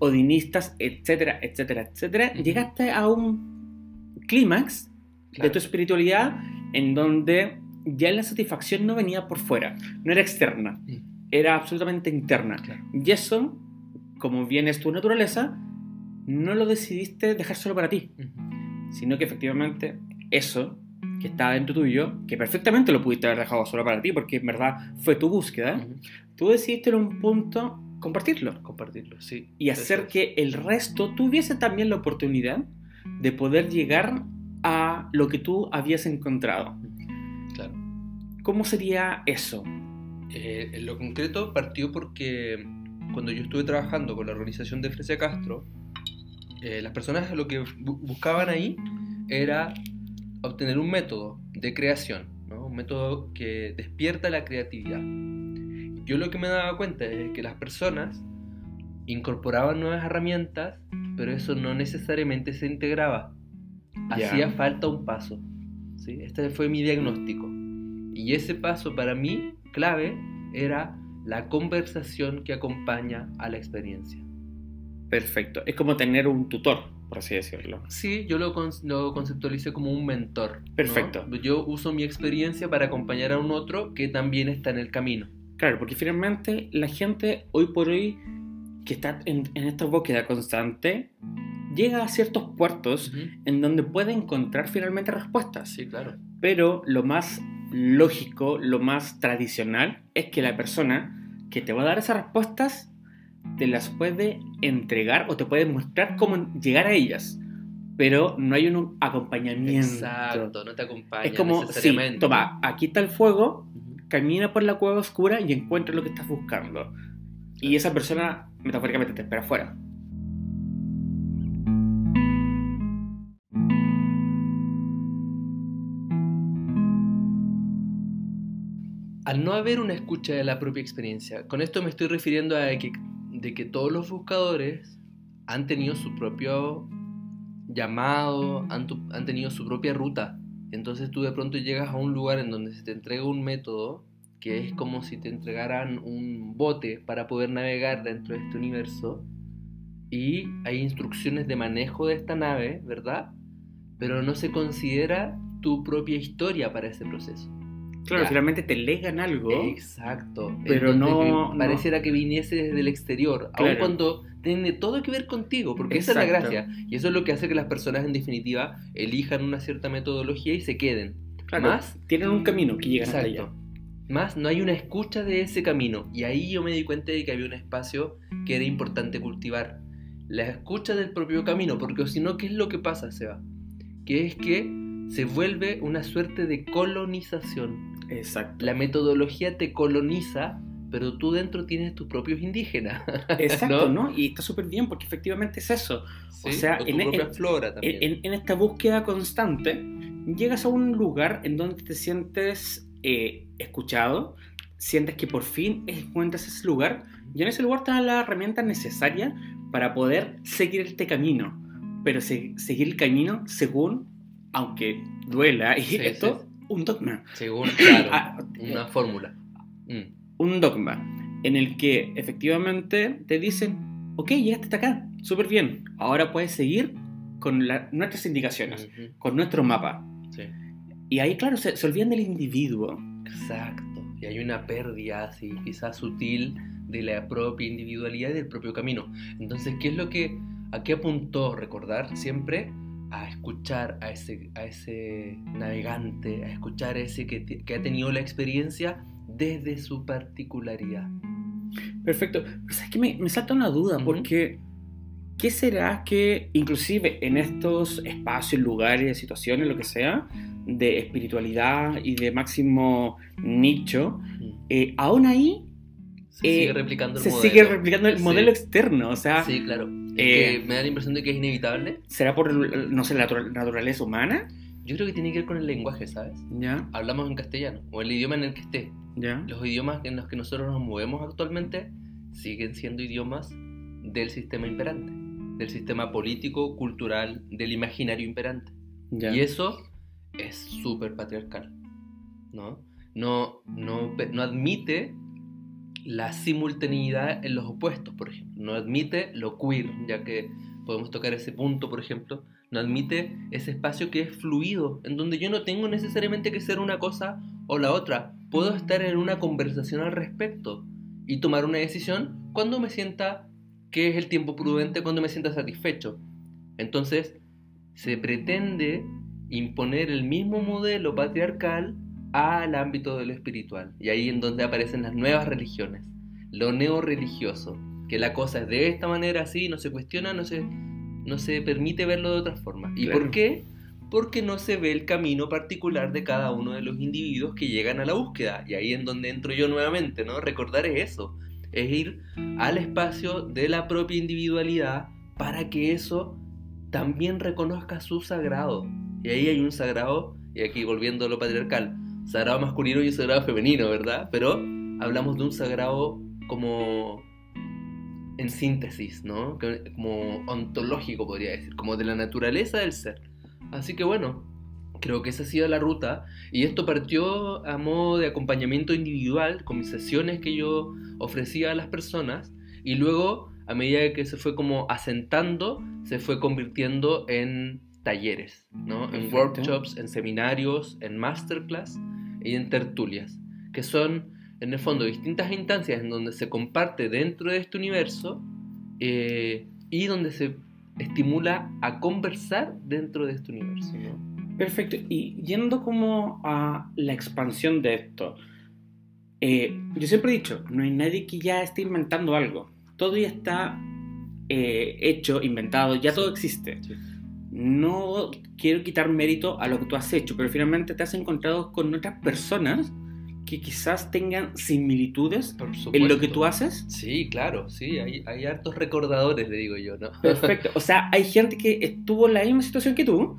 odinistas, etcétera, etcétera, etcétera, llegaste a un clímax de tu espiritualidad en donde ya la satisfacción no venía por fuera, no era externa, era absolutamente interna. Claro. Y eso, como bien es tu naturaleza, no lo decidiste dejar solo para ti, sino que efectivamente eso que está dentro tuyo, que perfectamente lo pudiste haber dejado solo para ti, porque en verdad fue tu búsqueda, tú decidiste en un punto compartirlo Compartirlo, sí. y hacer es. que el resto tuviese también la oportunidad de poder llegar a lo que tú habías encontrado. Claro. ¿Cómo sería eso? Eh, en lo concreto partió porque cuando yo estuve trabajando con la organización de Fresia Castro, eh, las personas lo que bu- buscaban ahí era obtener un método de creación, ¿no? un método que despierta la creatividad. Yo lo que me daba cuenta es que las personas incorporaban nuevas herramientas, pero eso no necesariamente se integraba. Hacía falta un paso. ¿sí? Este fue mi diagnóstico. Y ese paso para mí, clave, era la conversación que acompaña a la experiencia. Perfecto. Es como tener un tutor, por así decirlo. Sí, yo lo, con- lo conceptualicé como un mentor. ¿no? Perfecto. Yo uso mi experiencia para acompañar a un otro que también está en el camino. Claro, porque finalmente la gente hoy por hoy que está en, en esta búsqueda constante llega a ciertos puertos en donde puede encontrar finalmente respuestas. Sí, claro. Pero lo más lógico, lo más tradicional es que la persona que te va a dar esas respuestas te las puede entregar o te puede mostrar cómo llegar a ellas. Pero no hay un acompañamiento. Exacto, no te acompaña Es como, sí, necesariamente. toma, aquí está el fuego, camina por la cueva oscura y encuentra lo que estás buscando. Y esa persona, metafóricamente, te espera afuera. Al no haber una escucha de la propia experiencia, con esto me estoy refiriendo a que, de que todos los buscadores han tenido su propio llamado, han, tu- han tenido su propia ruta. Entonces tú de pronto llegas a un lugar en donde se te entrega un método que es como si te entregaran un bote para poder navegar dentro de este universo y hay instrucciones de manejo de esta nave, ¿verdad? Pero no se considera tu propia historia para ese proceso. Claro, Ya. finalmente te legan algo. Exacto. Pero no- que no. Pareciera que viniese desde el exterior, aun Claro. cuando tiene todo que ver contigo, porque esa es la Exacto. gracia. Y eso es lo que hace que las personas, en definitiva, elijan una cierta metodología y se queden. Claro, Más, tienen un camino que llegan hasta allá. exacto. Más, no hay una escucha de ese camino. Y ahí yo me di cuenta de que había un espacio que era importante cultivar. La escucha del propio camino, porque si no, ¿qué es lo que pasa, Seba? Que es que se vuelve una suerte de colonización. Exacto. La metodología te coloniza, pero tú dentro tienes tus propios indígenas. Exacto, ¿no? ¿no? Y está súper bien porque efectivamente es eso. ¿sí? sea, o tu en- propia en- flora también. En, en esta búsqueda constante, llegas a un lugar en donde te sientes eh, escuchado, sientes que por fin encuentras ese lugar, y en ese lugar te dan la herramienta necesaria para poder seguir este camino. Pero se- seguir el camino según, aunque duela, y Sí, esto, sí. Un dogma. Según, claro, Ah, una fórmula. Mm. un dogma en el que efectivamente te dicen, ok, llegaste hasta acá, súper bien, ahora puedes seguir con la- nuestras indicaciones, con nuestro mapa. sí. Y ahí, claro, se, se olvidan del individuo. Exacto. Y hay una pérdida así, quizás sutil, de la propia individualidad y del propio camino. Entonces, ¿qué es lo que, a qué apuntó recordar siempre? A escuchar a ese, a ese navegante, a escuchar a ese que, que ha tenido la experiencia desde su particularidad. Perfecto. Pero sabes que me, me salta una duda, porque ¿qué será que, inclusive en estos espacios, lugares, situaciones, lo que sea, de espiritualidad y de máximo nicho, eh, aún ahí Se Eh, sigue replicando el se modelo. sigue replicando el Sí. modelo externo? O sea, Sí, claro. Eh, me da la impresión de que es inevitable. ¿será por, no sé, la natura- naturaleza humana? Yo creo que tiene que ver con el lenguaje, ¿sabes? Ya, Hablamos en castellano, o el idioma en el que esté. ya. Los idiomas en los que nosotros nos movemos actualmente siguen siendo idiomas del sistema imperante, del sistema político, cultural, del imaginario imperante. ya. Y eso es súper patriarcal, ¿no? No, no, no admite la simultaneidad en los opuestos, por ejemplo. No admite lo queer, ya que podemos tocar ese punto, por ejemplo. No admite ese espacio que es fluido, en donde yo no tengo necesariamente que ser una cosa o la otra. Puedo estar en una conversación al respecto y tomar una decisión cuando me sienta que es el tiempo prudente, cuando me sienta satisfecho. Entonces, se pretende imponer el mismo modelo patriarcal al ámbito de lo espiritual. Y ahí en donde aparecen las nuevas religiones, lo neorreligioso, que la cosa es de esta manera así, no se cuestiona, no se, no se permite verlo de otra forma. ¿Y Claro. por qué? Porque no se ve el camino particular de cada uno de los individuos que llegan a la búsqueda. Y ahí en donde entro yo nuevamente, ¿no? Recordar es eso, es ir al espacio de la propia individualidad para que eso también reconozca su sagrado. Y ahí hay un sagrado, y aquí volviendo a lo patriarcal, sagrado masculino y un sagrado femenino, ¿verdad? Pero hablamos de un sagrado como en síntesis, ¿no? Como ontológico, podría decir, como de la naturaleza del ser. Así que bueno, creo que esa ha sido la ruta. Y esto partió a modo de acompañamiento individual, con mis sesiones que yo ofrecía a las personas. Y luego, a medida que se fue como asentando, se fue convirtiendo en talleres, ¿no? En Perfecto. workshops, en seminarios, en masterclass y en tertulias, que son en el fondo distintas instancias en donde se comparte dentro de este universo eh, y donde se estimula a conversar dentro de este universo. ¿no? Perfecto. Y yendo como a la expansión de esto, eh, yo siempre he dicho, no hay nadie que ya esté inventando algo. Todo ya está eh, hecho, inventado, ya todo existe. No quiero quitar mérito a lo que tú has hecho, pero finalmente te has encontrado con otras personas que quizás tengan similitudes en lo que tú haces. Sí, claro, sí, hay, hay hartos recordadores, le digo yo, ¿no? Perfecto. O sea, hay gente que estuvo en la misma situación que tú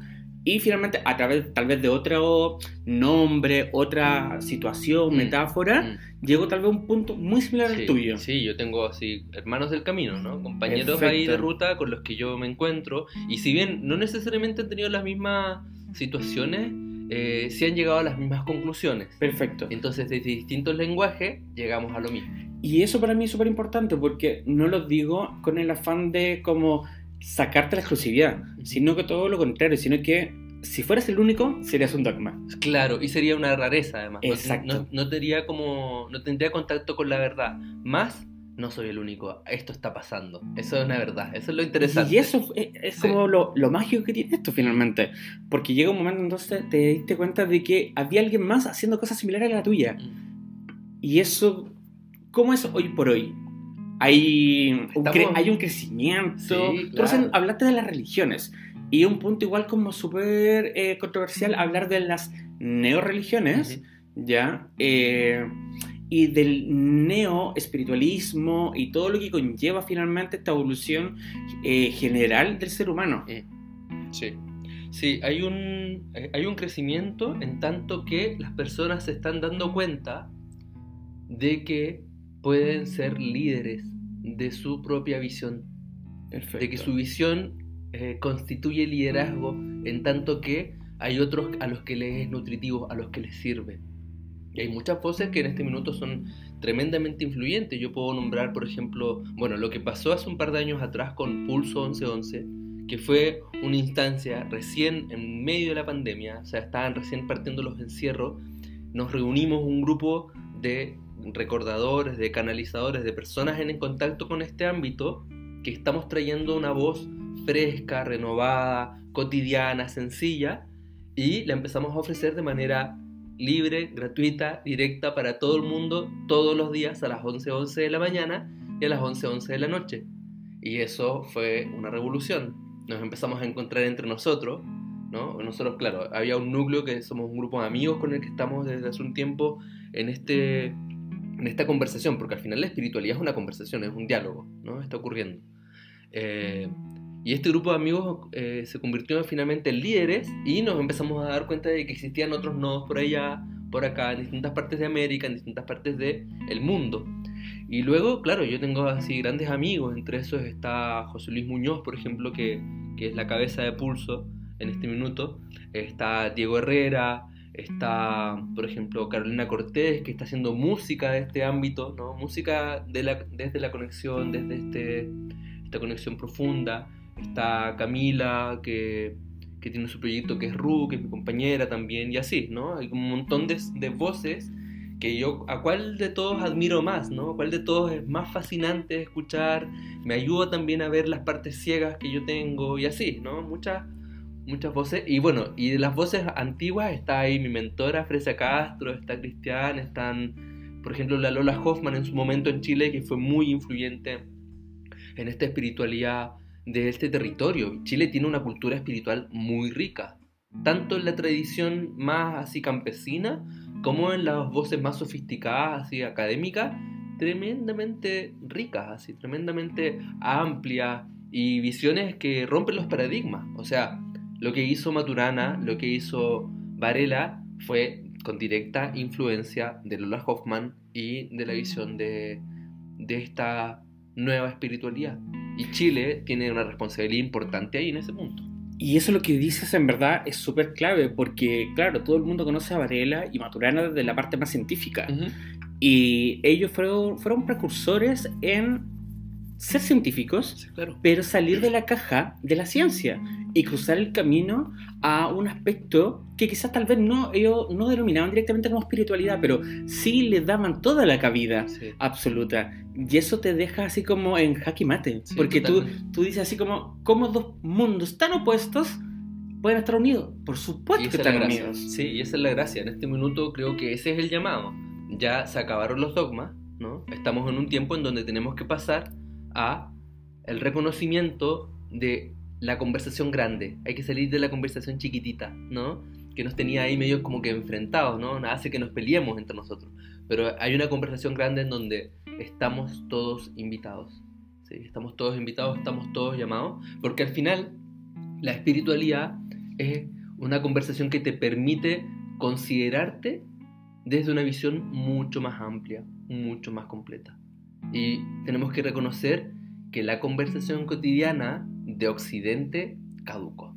y finalmente a través tal vez de otro nombre, otra situación, Mm, metáfora, Mm. llegó tal vez a un punto muy similar Sí, al tuyo. sí, yo tengo así hermanos del camino, ¿no? Compañeros ahí de ruta con los que yo me encuentro. Y si bien no necesariamente han tenido las mismas situaciones, eh, sí han llegado a las mismas conclusiones. Perfecto. Entonces, desde distintos lenguajes, llegamos a lo mismo. Y eso para mí es súper importante porque no lo digo con el afán de como sacarte la exclusividad, sino que todo lo contrario, sino que si fueras el único, serías un dogma. Claro, y sería una rareza además. Exacto. No, no tendría como, no tendría contacto con la verdad. Más, no soy el único. Esto está pasando. Eso es una verdad. Eso es lo interesante. Y eso es, es Sí. como lo, lo mágico que tiene esto finalmente. Porque llega un momento entonces te diste cuenta de que había alguien más haciendo cosas similares a la tuya. Mm. Y eso, ¿cómo es hoy por hoy? Hay un, Estamos- hay un crecimiento. Sí, claro. hablaste de las religiones. Y un punto igual como súper eh, controversial hablar de las neoreligiones, ¿ya? Eh, y del neo-espiritualismo y todo lo que conlleva finalmente esta evolución eh, general del ser humano. Sí. Sí, hay un, eh, hay un crecimiento en tanto que las personas se están dando cuenta de que pueden ser líderes de su propia visión, Perfecto. de que su visión eh, constituye liderazgo en tanto que hay otros a los que les es nutritivo, a los que les sirve. Y hay muchas voces que en este minuto son tremendamente influyentes. Yo puedo nombrar, por ejemplo, bueno, lo que pasó hace un par de años atrás con Pulso 1111, que fue una instancia recién en medio de la pandemia, o sea, estaban recién partiendo los encierros, nos reunimos un grupo de recordadores, de canalizadores, de personas en contacto con este ámbito, que estamos trayendo una voz fresca, renovada, cotidiana, sencilla, y la empezamos a ofrecer de manera libre, gratuita, directa para todo el mundo, todos los días a las 11.11 11 de la mañana y a las 11.11 11 de la noche. Y eso fue una revolución. Nos empezamos a encontrar entre nosotros, ¿no? Nosotros, claro, había un núcleo que somos un grupo de amigos con el que estamos desde hace un tiempo en, este, en esta conversación, porque al final la espiritualidad es una conversación, es un diálogo, ¿no? Está ocurriendo. Eh, y este grupo de amigos eh, se convirtió finalmente en líderes y nos empezamos a dar cuenta de que existían otros nodos por allá, por acá, en distintas partes de América, en distintas partes del el mundo. Y luego, claro, yo tengo así grandes amigos, entre esos está José Luis Muñoz, por ejemplo, que, que es la cabeza de Pulso en este minuto, está Diego Herrera, está, por ejemplo, Carolina Cortés, que está haciendo música de este ámbito, ¿no? música de la, desde la conexión, desde este, esta conexión profunda, está Camila, que, que tiene su proyecto que es Ru, que es mi compañera también, y así, ¿no? Hay un montón de, de voces que yo, a cuál de todos admiro más, ¿no? ¿Cuál de todos es más fascinante escuchar? Me ayuda también a ver las partes ciegas que yo tengo y así, ¿no? Muchas, muchas voces. Y bueno, y de las voces antiguas está ahí mi mentora, Fresia Castro, está Cristian, están, por ejemplo, la Lola Hoffman en su momento en Chile, que fue muy influyente en esta espiritualidad de este territorio. Chile tiene una cultura espiritual muy rica, tanto en la tradición más así campesina, como en las voces más sofisticadas, así académicas, tremendamente ricas, así, tremendamente amplias y visiones que rompen los paradigmas. O sea, lo que hizo Maturana, lo que hizo Varela fue con directa influencia de Lola Hoffman y de la visión de, de esta nueva espiritualidad. Y Chile tiene una responsabilidad importante ahí en ese punto. Y eso lo que dices en verdad es súper clave, porque claro, todo el mundo conoce a Varela y Maturana desde la parte más científica. Y ellos fueron, fueron precursores en ser científicos, pero salir de la caja de la ciencia y cruzar el camino a un aspecto que quizás tal vez no ellos no denominaban directamente como espiritualidad, pero sí le daban toda la cabida absoluta. Y eso te deja así como en jaque mate, porque tú, tú dices así como, ¿cómo dos mundos tan opuestos pueden estar unidos? Por supuesto que están unidos. Sí, y esa es la gracia. En este minuto creo que ese es el llamado. Ya se acabaron los dogmas, ¿no? Estamos en un tiempo en donde tenemos que pasar a el reconocimiento de la conversación grande. Hay que salir de la conversación chiquitita, ¿no? Que nos tenía ahí medio como que enfrentados, ¿no? Hace que nos peleemos entre nosotros. Pero hay una conversación grande en donde estamos todos invitados. ¿sí? Estamos todos invitados, estamos todos llamados. Porque al final, la espiritualidad es una conversación que te permite considerarte desde una visión mucho más amplia, mucho más completa. Y tenemos que reconocer que la conversación cotidiana de Occidente caducó.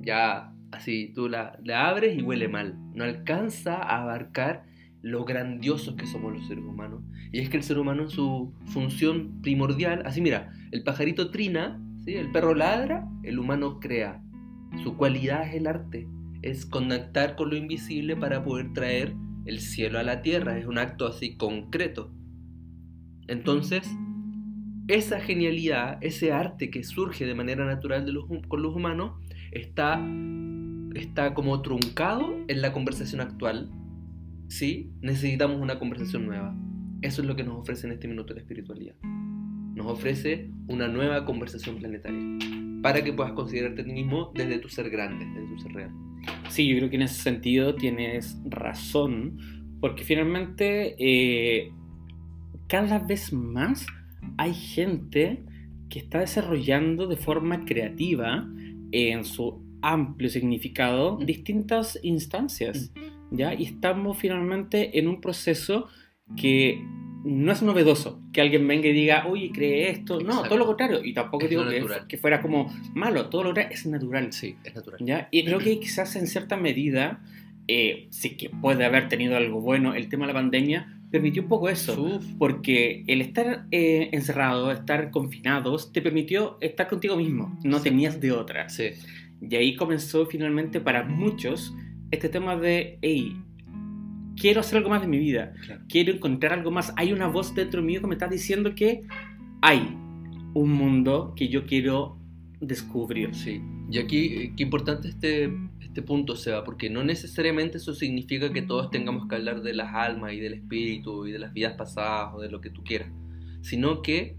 Ya así tú la, abres y huele mal. No alcanza a abarcar lo grandiosos que somos los seres humanos. Y es que el ser humano en su función primordial, así mira, el pajarito trina, ¿sí? el perro ladra, el humano crea. Su cualidad es el arte, es conectar con lo invisible para poder traer el cielo a la tierra, es un acto así concreto. Entonces, esa genialidad, ese arte que surge de manera natural de los, con los humanos, está, está como truncado en la conversación actual. ¿Sí? Necesitamos una conversación nueva. Eso es lo que nos ofrece en este minuto la espiritualidad. Nos ofrece una nueva conversación planetaria para que puedas considerarte a ti mismo desde tu ser grande, desde tu ser real. Sí, yo creo que en ese sentido tienes razón, porque finalmente eh, cada vez más hay gente que está desarrollando de forma creativa en su amplio significado mm. distintas instancias, mm. ¿ya? Y estamos finalmente en un proceso que no es novedoso que alguien venga y diga, oye, cree esto. No, todo lo contrario. Y tampoco digo que, fuera como malo, todo lo contrario es natural. Sí, es natural. ¿ya? Y creo que quizás en cierta medida, eh, sí que puede haber tenido algo bueno el tema de la pandemia, permitió un poco eso, porque el estar eh, encerrado, estar confinados, te permitió estar contigo mismo, no tenías de otra. Sí. Y ahí comenzó finalmente para muchos este tema de, hey, quiero hacer algo más de mi vida, quiero encontrar algo más. Hay una voz dentro mío que me está diciendo que hay un mundo que yo quiero descubrir. Sí. Y aquí, eh, qué importante este este punto, sea, porque no necesariamente eso significa que todos tengamos que hablar de las almas y del espíritu y de las vidas pasadas o de lo que tú quieras, sino que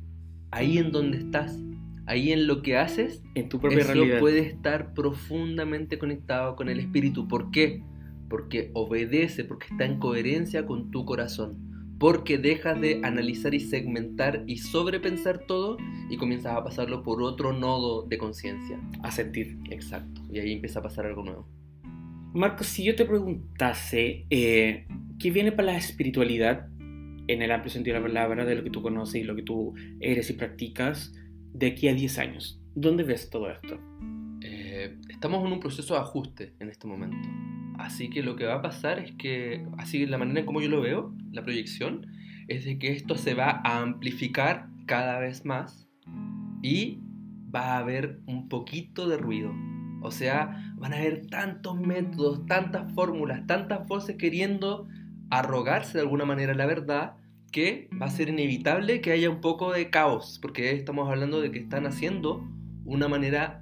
ahí en donde estás, ahí en lo que haces, en tu propia eso puede estar profundamente conectado con el espíritu. ¿Por qué? Porque obedece, porque está en coherencia con tu corazón porque dejas de analizar y segmentar y sobrepensar todo y comienzas a pasarlo por otro nodo de conciencia. A sentir. Exacto. Y ahí empieza a pasar algo nuevo. Marcos, si yo te preguntase, eh, ¿qué viene para la espiritualidad en el amplio sentido de la palabra, de lo que tú conoces y lo que tú eres y practicas, de aquí a 10 años? ¿Dónde ves todo esto? Eh, estamos en un proceso de ajuste en este momento. Así que lo que va a pasar es que, así la manera en como yo lo veo, la proyección, es de que esto se va a amplificar cada vez más y va a haber un poquito de ruido. O sea, van a haber tantos métodos, tantas fórmulas, tantas voces queriendo arrogarse de alguna manera la verdad que va a ser inevitable que haya un poco de caos, porque estamos hablando de que están haciendo una manera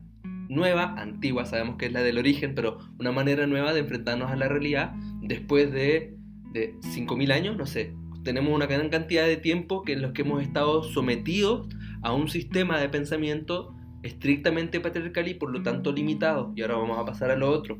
nueva, antigua, sabemos que es la del origen, pero una manera nueva de enfrentarnos a la realidad después de, de 5.000 años, no sé. Tenemos una gran cantidad de tiempo que en los que hemos estado sometidos a un sistema de pensamiento estrictamente patriarcal y por lo tanto limitado. Y ahora vamos a pasar a lo otro.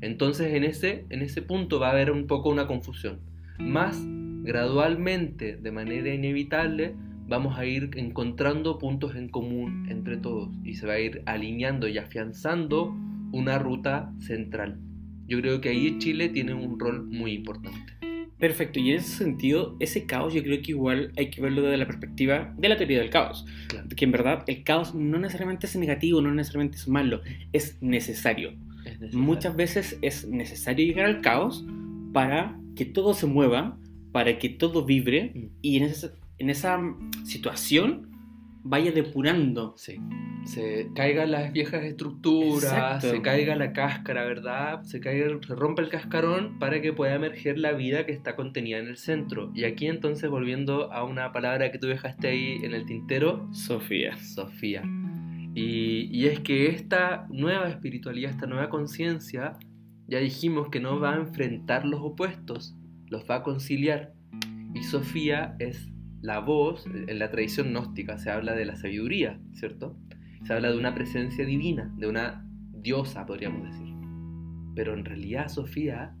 Entonces en ese, en ese punto va a haber un poco una confusión. Más gradualmente, de manera inevitable, vamos a ir encontrando puntos en común entre todos y se va a ir alineando y afianzando una ruta central. Yo creo que ahí Chile tiene un rol muy importante. Perfecto, y en ese sentido, ese caos yo creo que igual hay que verlo desde la perspectiva de la teoría del caos. Claro. Que en verdad el caos no necesariamente es negativo, no necesariamente es malo, es necesario. Es necesario. Muchas veces es necesario llegar al caos para que todo se mueva, para que todo vibre Mm. y en esa, en esa situación vaya depurando. Sí. Se caigan las viejas estructuras, Exacto. se caiga la cáscara, ¿verdad? Se, caiga, se rompe el cascarón para que pueda emerger la vida que está contenida en el centro. Y aquí entonces volviendo a una palabra que tú dejaste ahí en el tintero, Sofía. Sofía. Y, y es que esta nueva espiritualidad, esta nueva conciencia, ya dijimos que no va a enfrentar los opuestos, los va a conciliar. Y Sofía es la voz, en la tradición gnóstica se habla de la sabiduría, ¿cierto? Se habla de una presencia divina, de una diosa, podríamos decir. Pero en realidad Sofía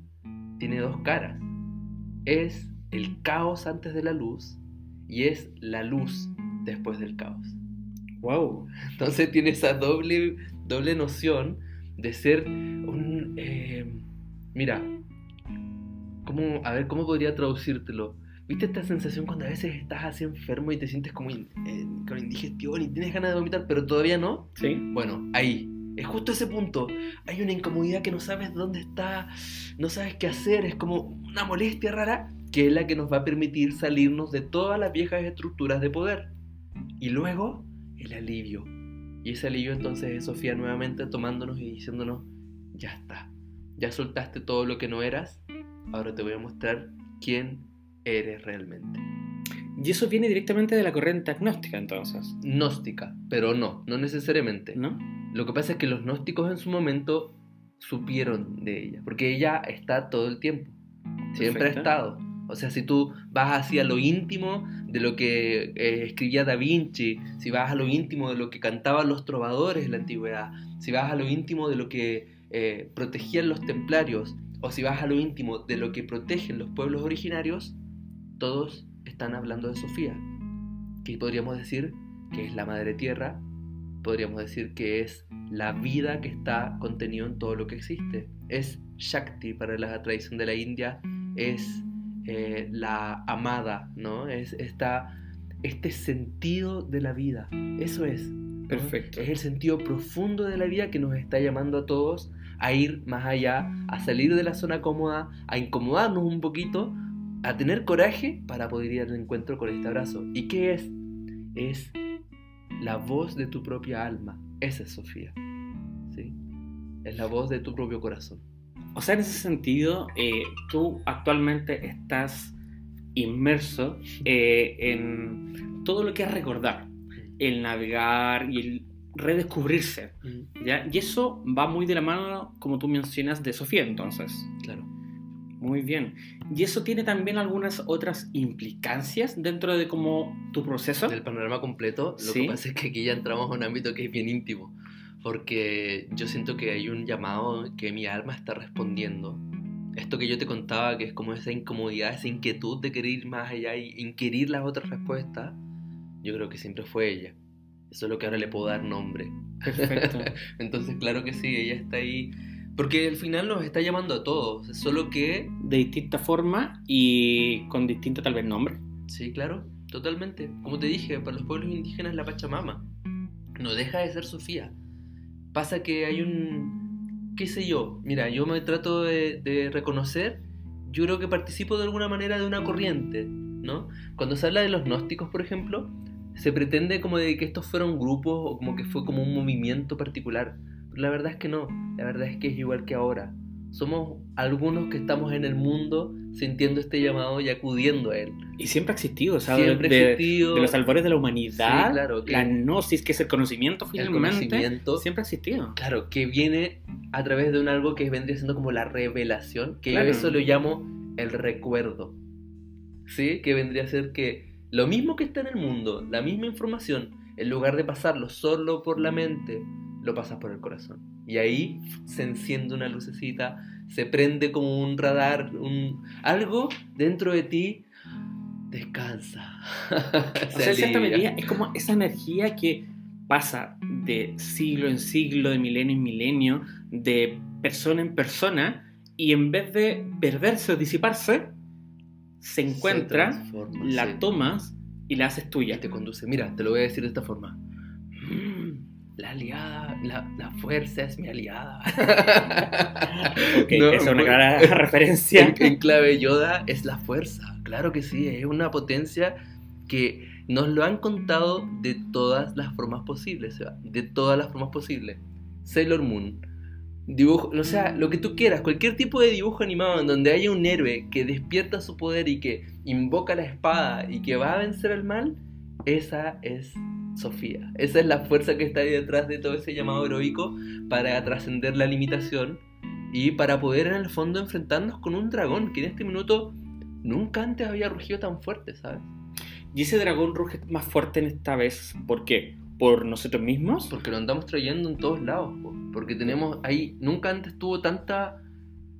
tiene dos caras. Es el caos antes de la luz y es la luz después del caos. Wow. Entonces tiene esa doble, doble noción de ser un... eh, mira, ¿cómo, a ver, ¿cómo podría traducírtelo? ¿Viste esta sensación cuando a veces estás así enfermo y te sientes como in- eh, con indigestión y tienes ganas de vomitar, pero todavía no? ¿Sí? Bueno, ahí. Es justo ese punto. Hay una incomodidad que no sabes dónde está, no sabes qué hacer, es como una molestia rara que es la que nos va a permitir salirnos de todas las viejas estructuras de poder. Y luego, el alivio. Y ese alivio entonces es Sofía nuevamente tomándonos y diciéndonos, ya está, ya soltaste todo lo que no eras, ahora te voy a mostrar quién eres realmente. Y eso viene directamente de la corriente agnóstica, entonces, Gnóstica, pero no, no necesariamente. ¿no? Lo que pasa es que los gnósticos en su momento supieron de ella, porque ella está todo el tiempo, siempre Perfecto. ha estado. O sea, si tú vas hacia lo íntimo de lo que eh, escribía Da Vinci, si vas a lo íntimo de lo que cantaban los trovadores en la antigüedad, si vas a lo íntimo de lo que eh, protegían los templarios, o si vas a lo íntimo de lo que protegen los pueblos originarios, todos están hablando de Sofía, que podríamos decir que es la madre tierra, podríamos decir que es la vida que está contenido en todo lo que existe. Es Shakti para la tradición de la India, es eh, la amada, ¿no? Es esta, este sentido de la vida. Eso es. ¿no? Perfecto. Es el sentido profundo de la vida que nos está llamando a todos a ir más allá, a salir de la zona cómoda, a incomodarnos un poquito, a tener coraje para poder ir al encuentro con este abrazo. ¿Y qué es? Es la voz de tu propia alma. Esa es Sofía. ¿sí? Es la voz de tu propio corazón. O sea, en ese sentido, eh, tú actualmente estás inmerso eh, en todo lo que es recordar, el navegar y el redescubrirse. ¿ya? Y eso va muy de la mano, como tú mencionas, de Sofía, entonces. Claro. Muy bien. ¿Y eso tiene también algunas otras implicancias dentro de como tu proceso? Del panorama completo, lo Sí. que pasa es que aquí ya entramos a un ámbito que es bien íntimo. Porque yo siento que hay un llamado que mi alma está respondiendo. Esto que yo te contaba, que es como esa incomodidad, esa inquietud de querer ir más allá y inquirir las otras respuestas, yo creo que siempre fue ella. Eso es lo que ahora le puedo dar nombre. Perfecto. Entonces, claro que sí, ella está ahí. Porque al final nos está llamando a todos. Solo que, De distinta forma y con distinto tal vez nombre. sí, claro, totalmente. Como te dije, para los pueblos indígenas la Pachamama no deja de ser Sofía. Pasa que hay un, qué sé yo, mira, yo me trato de, de reconocer, yo creo que participo de alguna manera de una corriente, ¿no? Cuando se habla de los gnósticos, por ejemplo, se pretende como de que estos fueron grupos o como que fue como un movimiento particular. La verdad es que no, la verdad es que es igual que ahora. Somos algunos que estamos en el mundo sintiendo este llamado y acudiendo a él. Y siempre ha existido, sea, Siempre de, ha existido. de los albores de la humanidad, Sí, claro, que- la gnosis, que es el conocimiento el finalmente, conocimiento. siempre ha existido. Claro, que viene a través de un algo que vendría siendo como la revelación, que Claro. yo eso lo llamo el recuerdo. ¿Sí? Que vendría a ser que lo mismo que está en el mundo, la misma información, en lugar de pasarlo solo por la mente, lo pasas por el corazón. Y ahí se enciende una lucecita, se prende como un radar, un algo dentro de ti descansa. O sea, en cierta medida es como esa energía que pasa de siglo en siglo, de milenio en milenio, de persona en persona, y en vez de perderse o disiparse, se encuentra, la tomas y la haces y tuya. te conduce. Mira, te lo voy a decir de esta forma. La aliada, la, la fuerza es mi aliada. Ok, No, es una clara referencia. en, en clave Yoda es la fuerza. Claro que sí, es una potencia que nos lo han contado de todas las formas posibles, de todas las formas posibles. Sailor Moon, dibujo, o sea, lo que tú quieras, cualquier tipo de dibujo animado en donde haya un héroe que despierta su poder y que invoca la espada y que va a vencer al mal, esa es Sofía. Esa es la fuerza que está ahí detrás de todo ese llamado heroico para trascender la limitación y para poder en el fondo enfrentarnos con un dragón que en este minuto nunca antes había rugido tan fuerte, ¿sabes? Y ese dragón ruge más fuerte en esta vez. ¿Por qué? ¿Por nosotros mismos? Porque lo andamos trayendo en todos lados, po. porque tenemos ahí, nunca antes tuvo tanta,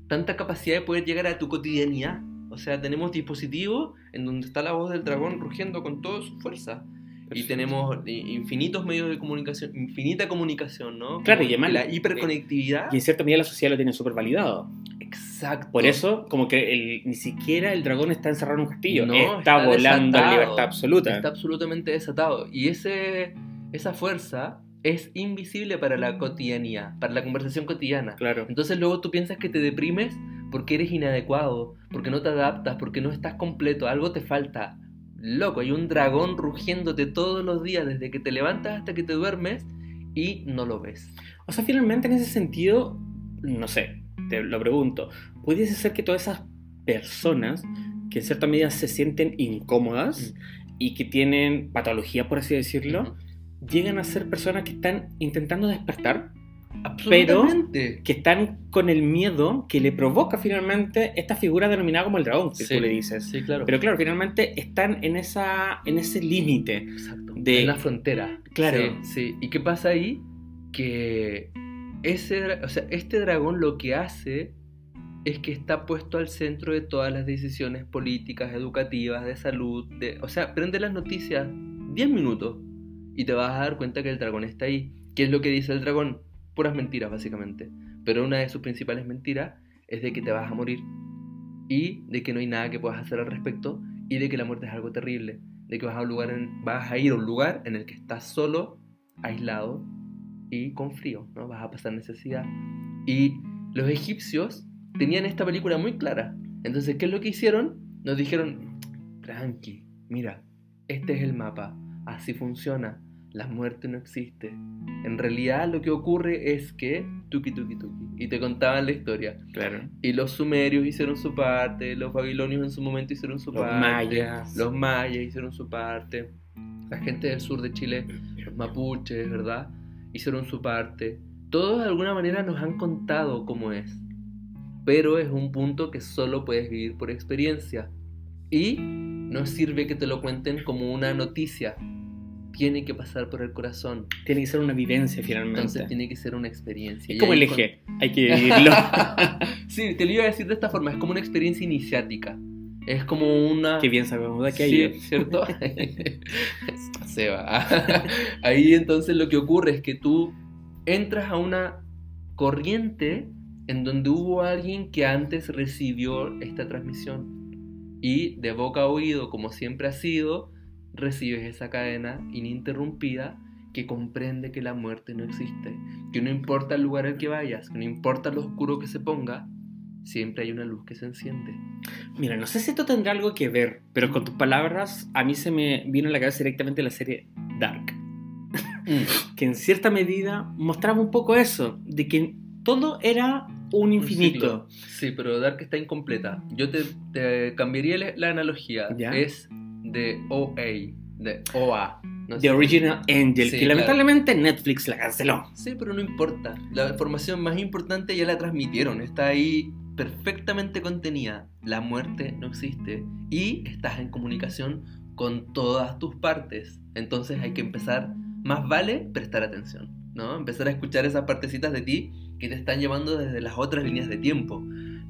tanta capacidad de poder llegar a tu cotidianidad. O sea, tenemos dispositivos en donde está la voz del dragón rugiendo con toda su fuerza. Y tenemos infinitos medios de comunicación, infinita comunicación, ¿no? Claro, y además- la hiperconectividad. Y en cierta medida la sociedad lo tiene súper validado. Exacto. Por eso, como que el- ni siquiera el dragón está encerrado en un castillo. No, está, está volando en desatado. libertad absoluta. Está absolutamente desatado. Y ese, esa fuerza es invisible para la cotidianidad, para la conversación cotidiana. Claro. Entonces luego tú piensas que te deprimes porque eres inadecuado, porque no te adaptas, porque no estás completo, algo te falta. Loco, hay un dragón rugiéndote todos los días desde que te levantas hasta que te duermes y no lo ves. O sea, finalmente en ese sentido, no sé, te lo pregunto, ¿pudiese ser que todas esas personas que en cierta medida se sienten incómodas y que tienen patología, por así decirlo, llegan a ser personas que están intentando despertar, Absolutamente. que están con el miedo que le provoca finalmente esta figura denominada como el dragón, que Sí. tú le dices? Sí, claro. Pero claro, finalmente están en, esa, en ese límite. De- En la frontera. Claro. Sí, sí. ¿Y qué pasa ahí? Que ese, o sea, este dragón lo que hace es que está puesto al centro de todas las decisiones políticas, educativas, de salud. De, o sea, prende las noticias 10 minutos y te vas a dar cuenta que el dragón está ahí. ¿Qué es lo que dice el dragón? Puras mentiras, básicamente. Pero una de sus principales mentiras es de que te vas a morir y de que no hay nada que puedas hacer al respecto y de que la muerte es algo terrible, de que vas a, un lugar vas a ir a un lugar en el que estás solo, aislado y con frío, ¿no? Vas a pasar necesidad. Y los egipcios tenían esta película muy clara. Entonces, ¿qué es lo que hicieron? Nos dijeron, tranqui, mira, este es el mapa, así funciona, la muerte no existe. En realidad lo que ocurre es que tuki tuki tuki y te contaban la historia. Claro. Y los sumerios hicieron su parte, los babilonios en su momento hicieron su Los parte, mayas. los mayas hicieron su parte, la gente del sur de Chile, los mapuches, ¿verdad? Hicieron su parte. Todos de alguna manera nos han contado cómo es, pero es un punto que solo puedes vivir por experiencia. Y no sirve que te lo cuenten como una noticia, tiene que pasar por el corazón, Tiene que ser una vivencia finalmente. entonces tiene que ser una experiencia. es Y como el con- eje, hay que vivirlo. sí, te lo iba a decir de esta forma, es como una experiencia iniciática. Es como una... Qué bien sabemos de qué Sí, hay. ¿cierto? Se va. Ahí entonces lo que ocurre es que tú entras a una corriente en donde hubo alguien que antes recibió esta transmisión y de boca a oído, como siempre ha sido, recibes esa cadena ininterrumpida que comprende que la muerte no existe, que no importa el lugar al que vayas, que no importa lo oscuro que se ponga, siempre hay una luz que se enciende. Mira, no sé si esto tendrá algo que ver, pero con tus palabras a mí se me vino a la cabeza directamente la serie Dark, que en cierta medida mostraba un poco eso, de que todo era un Un infinito. ciclo. Sí, pero Dark está incompleta. Yo te, te cambiaría la, la analogía. ¿Ya? Es de OA, de OA. No The. Original Angel, Sí, que claro. lamentablemente Netflix la canceló. Sí, pero no importa. La información más importante ya la transmitieron. Está ahí perfectamente contenida. La muerte no existe. Y estás en comunicación con todas tus partes. Entonces hay que empezar, más vale prestar atención, ¿no? Empezar a escuchar esas partecitas de ti que te están llevando desde las otras líneas de tiempo.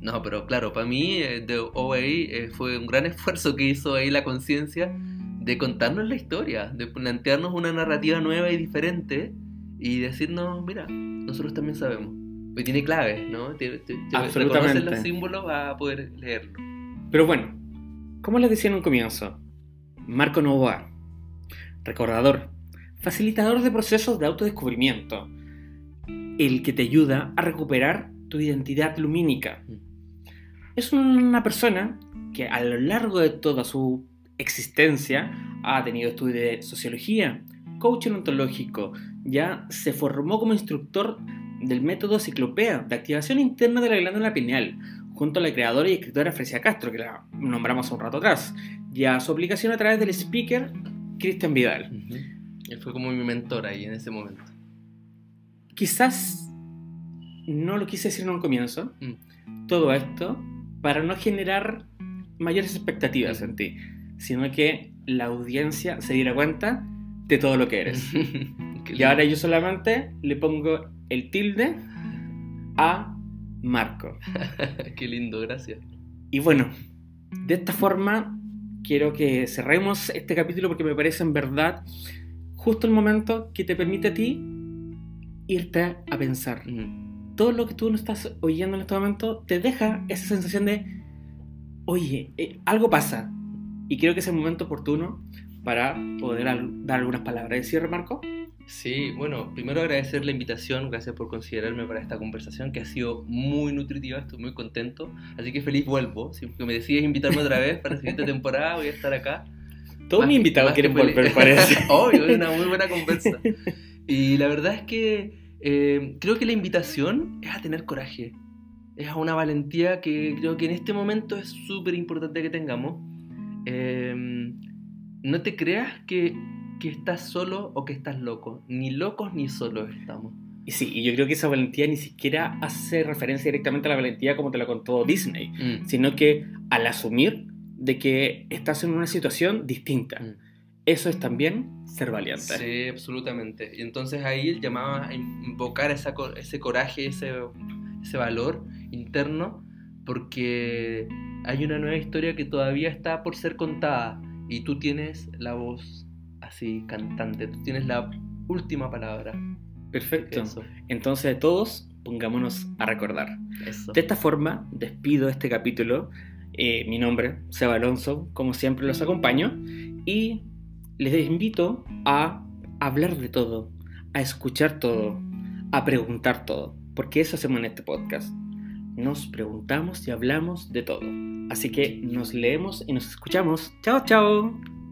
No, pero claro, para mí eh, The OA eh, fue un gran esfuerzo que hizo ahí la conciencia de contarnos la historia, de plantearnos una narrativa nueva y diferente y decirnos, mira, nosotros también sabemos. Y tiene claves, ¿no? Te, te, te Absolutamente. reconoces los símbolos a poder leerlo. Pero bueno, como les decía en un comienzo, Marco Novoa, recordador, facilitador de procesos de autodescubrimiento, el que te ayuda a recuperar tu identidad lumínica. Es una persona que a lo largo de toda su existencia ha tenido estudios de sociología, coaching ontológico, ya se formó como instructor del método ciclopea de activación interna de la glándula pineal, junto a la creadora y escritora Frecia Castro, que la nombramos un rato atrás, y a su aplicación a través del speaker Cristian Vidal. Él fue como mi mentor ahí en ese momento. Quizás no lo quise decir en un comienzo, todo esto para no generar mayores expectativas en ti, sino que la audiencia se diera cuenta de todo lo que eres. Y ahora yo solamente le pongo el tilde a Marco. Qué lindo, gracias. Y bueno, de esta forma quiero que cerremos este capítulo porque me parece en verdad justo el momento que te permite a ti irte a pensar. Todo lo que tú no estás oyendo en este momento te deja esa sensación de, oye, eh, algo pasa. Y creo que es el momento oportuno para poder al- dar algunas palabras de cierre, Marco. Sí, bueno, primero agradecer la invitación, gracias por considerarme para esta conversación que ha sido muy nutritiva, estoy muy contento, así que feliz vuelvo, si me decides invitarme otra vez para la siguiente temporada voy a estar acá. Todos mis invitados quieren volver, parece. Obvio, es una muy buena conversa. Y la verdad es que eh, creo que la invitación es a tener coraje, es a una valentía que creo que en este momento es súper importante que tengamos. Eh, no te creas que, que estás solo o que estás loco, ni locos ni solos estamos. Y sí, y yo creo que esa valentía ni siquiera hace referencia directamente a la valentía como te lo contó Disney, Mm, sino que al asumir de que estás en una situación distinta. mm. Eso es también ser valiente. Sí, absolutamente. Y entonces ahí él llamaba a invocar esa, ese coraje, ese, ese valor interno, porque hay una nueva historia que todavía está por ser contada y tú tienes la voz así cantante, tú tienes la última palabra. Perfecto. Eso, Entonces todos pongámonos a recordar. eso. De esta forma despido este capítulo. Eh, mi nombre, Seba Alonso, como siempre los acompaño y les invito a hablar de todo, a escuchar todo, a preguntar todo, porque eso hacemos en este podcast. Nos preguntamos y hablamos de todo. Así que nos leemos y nos escuchamos. Chao, chao.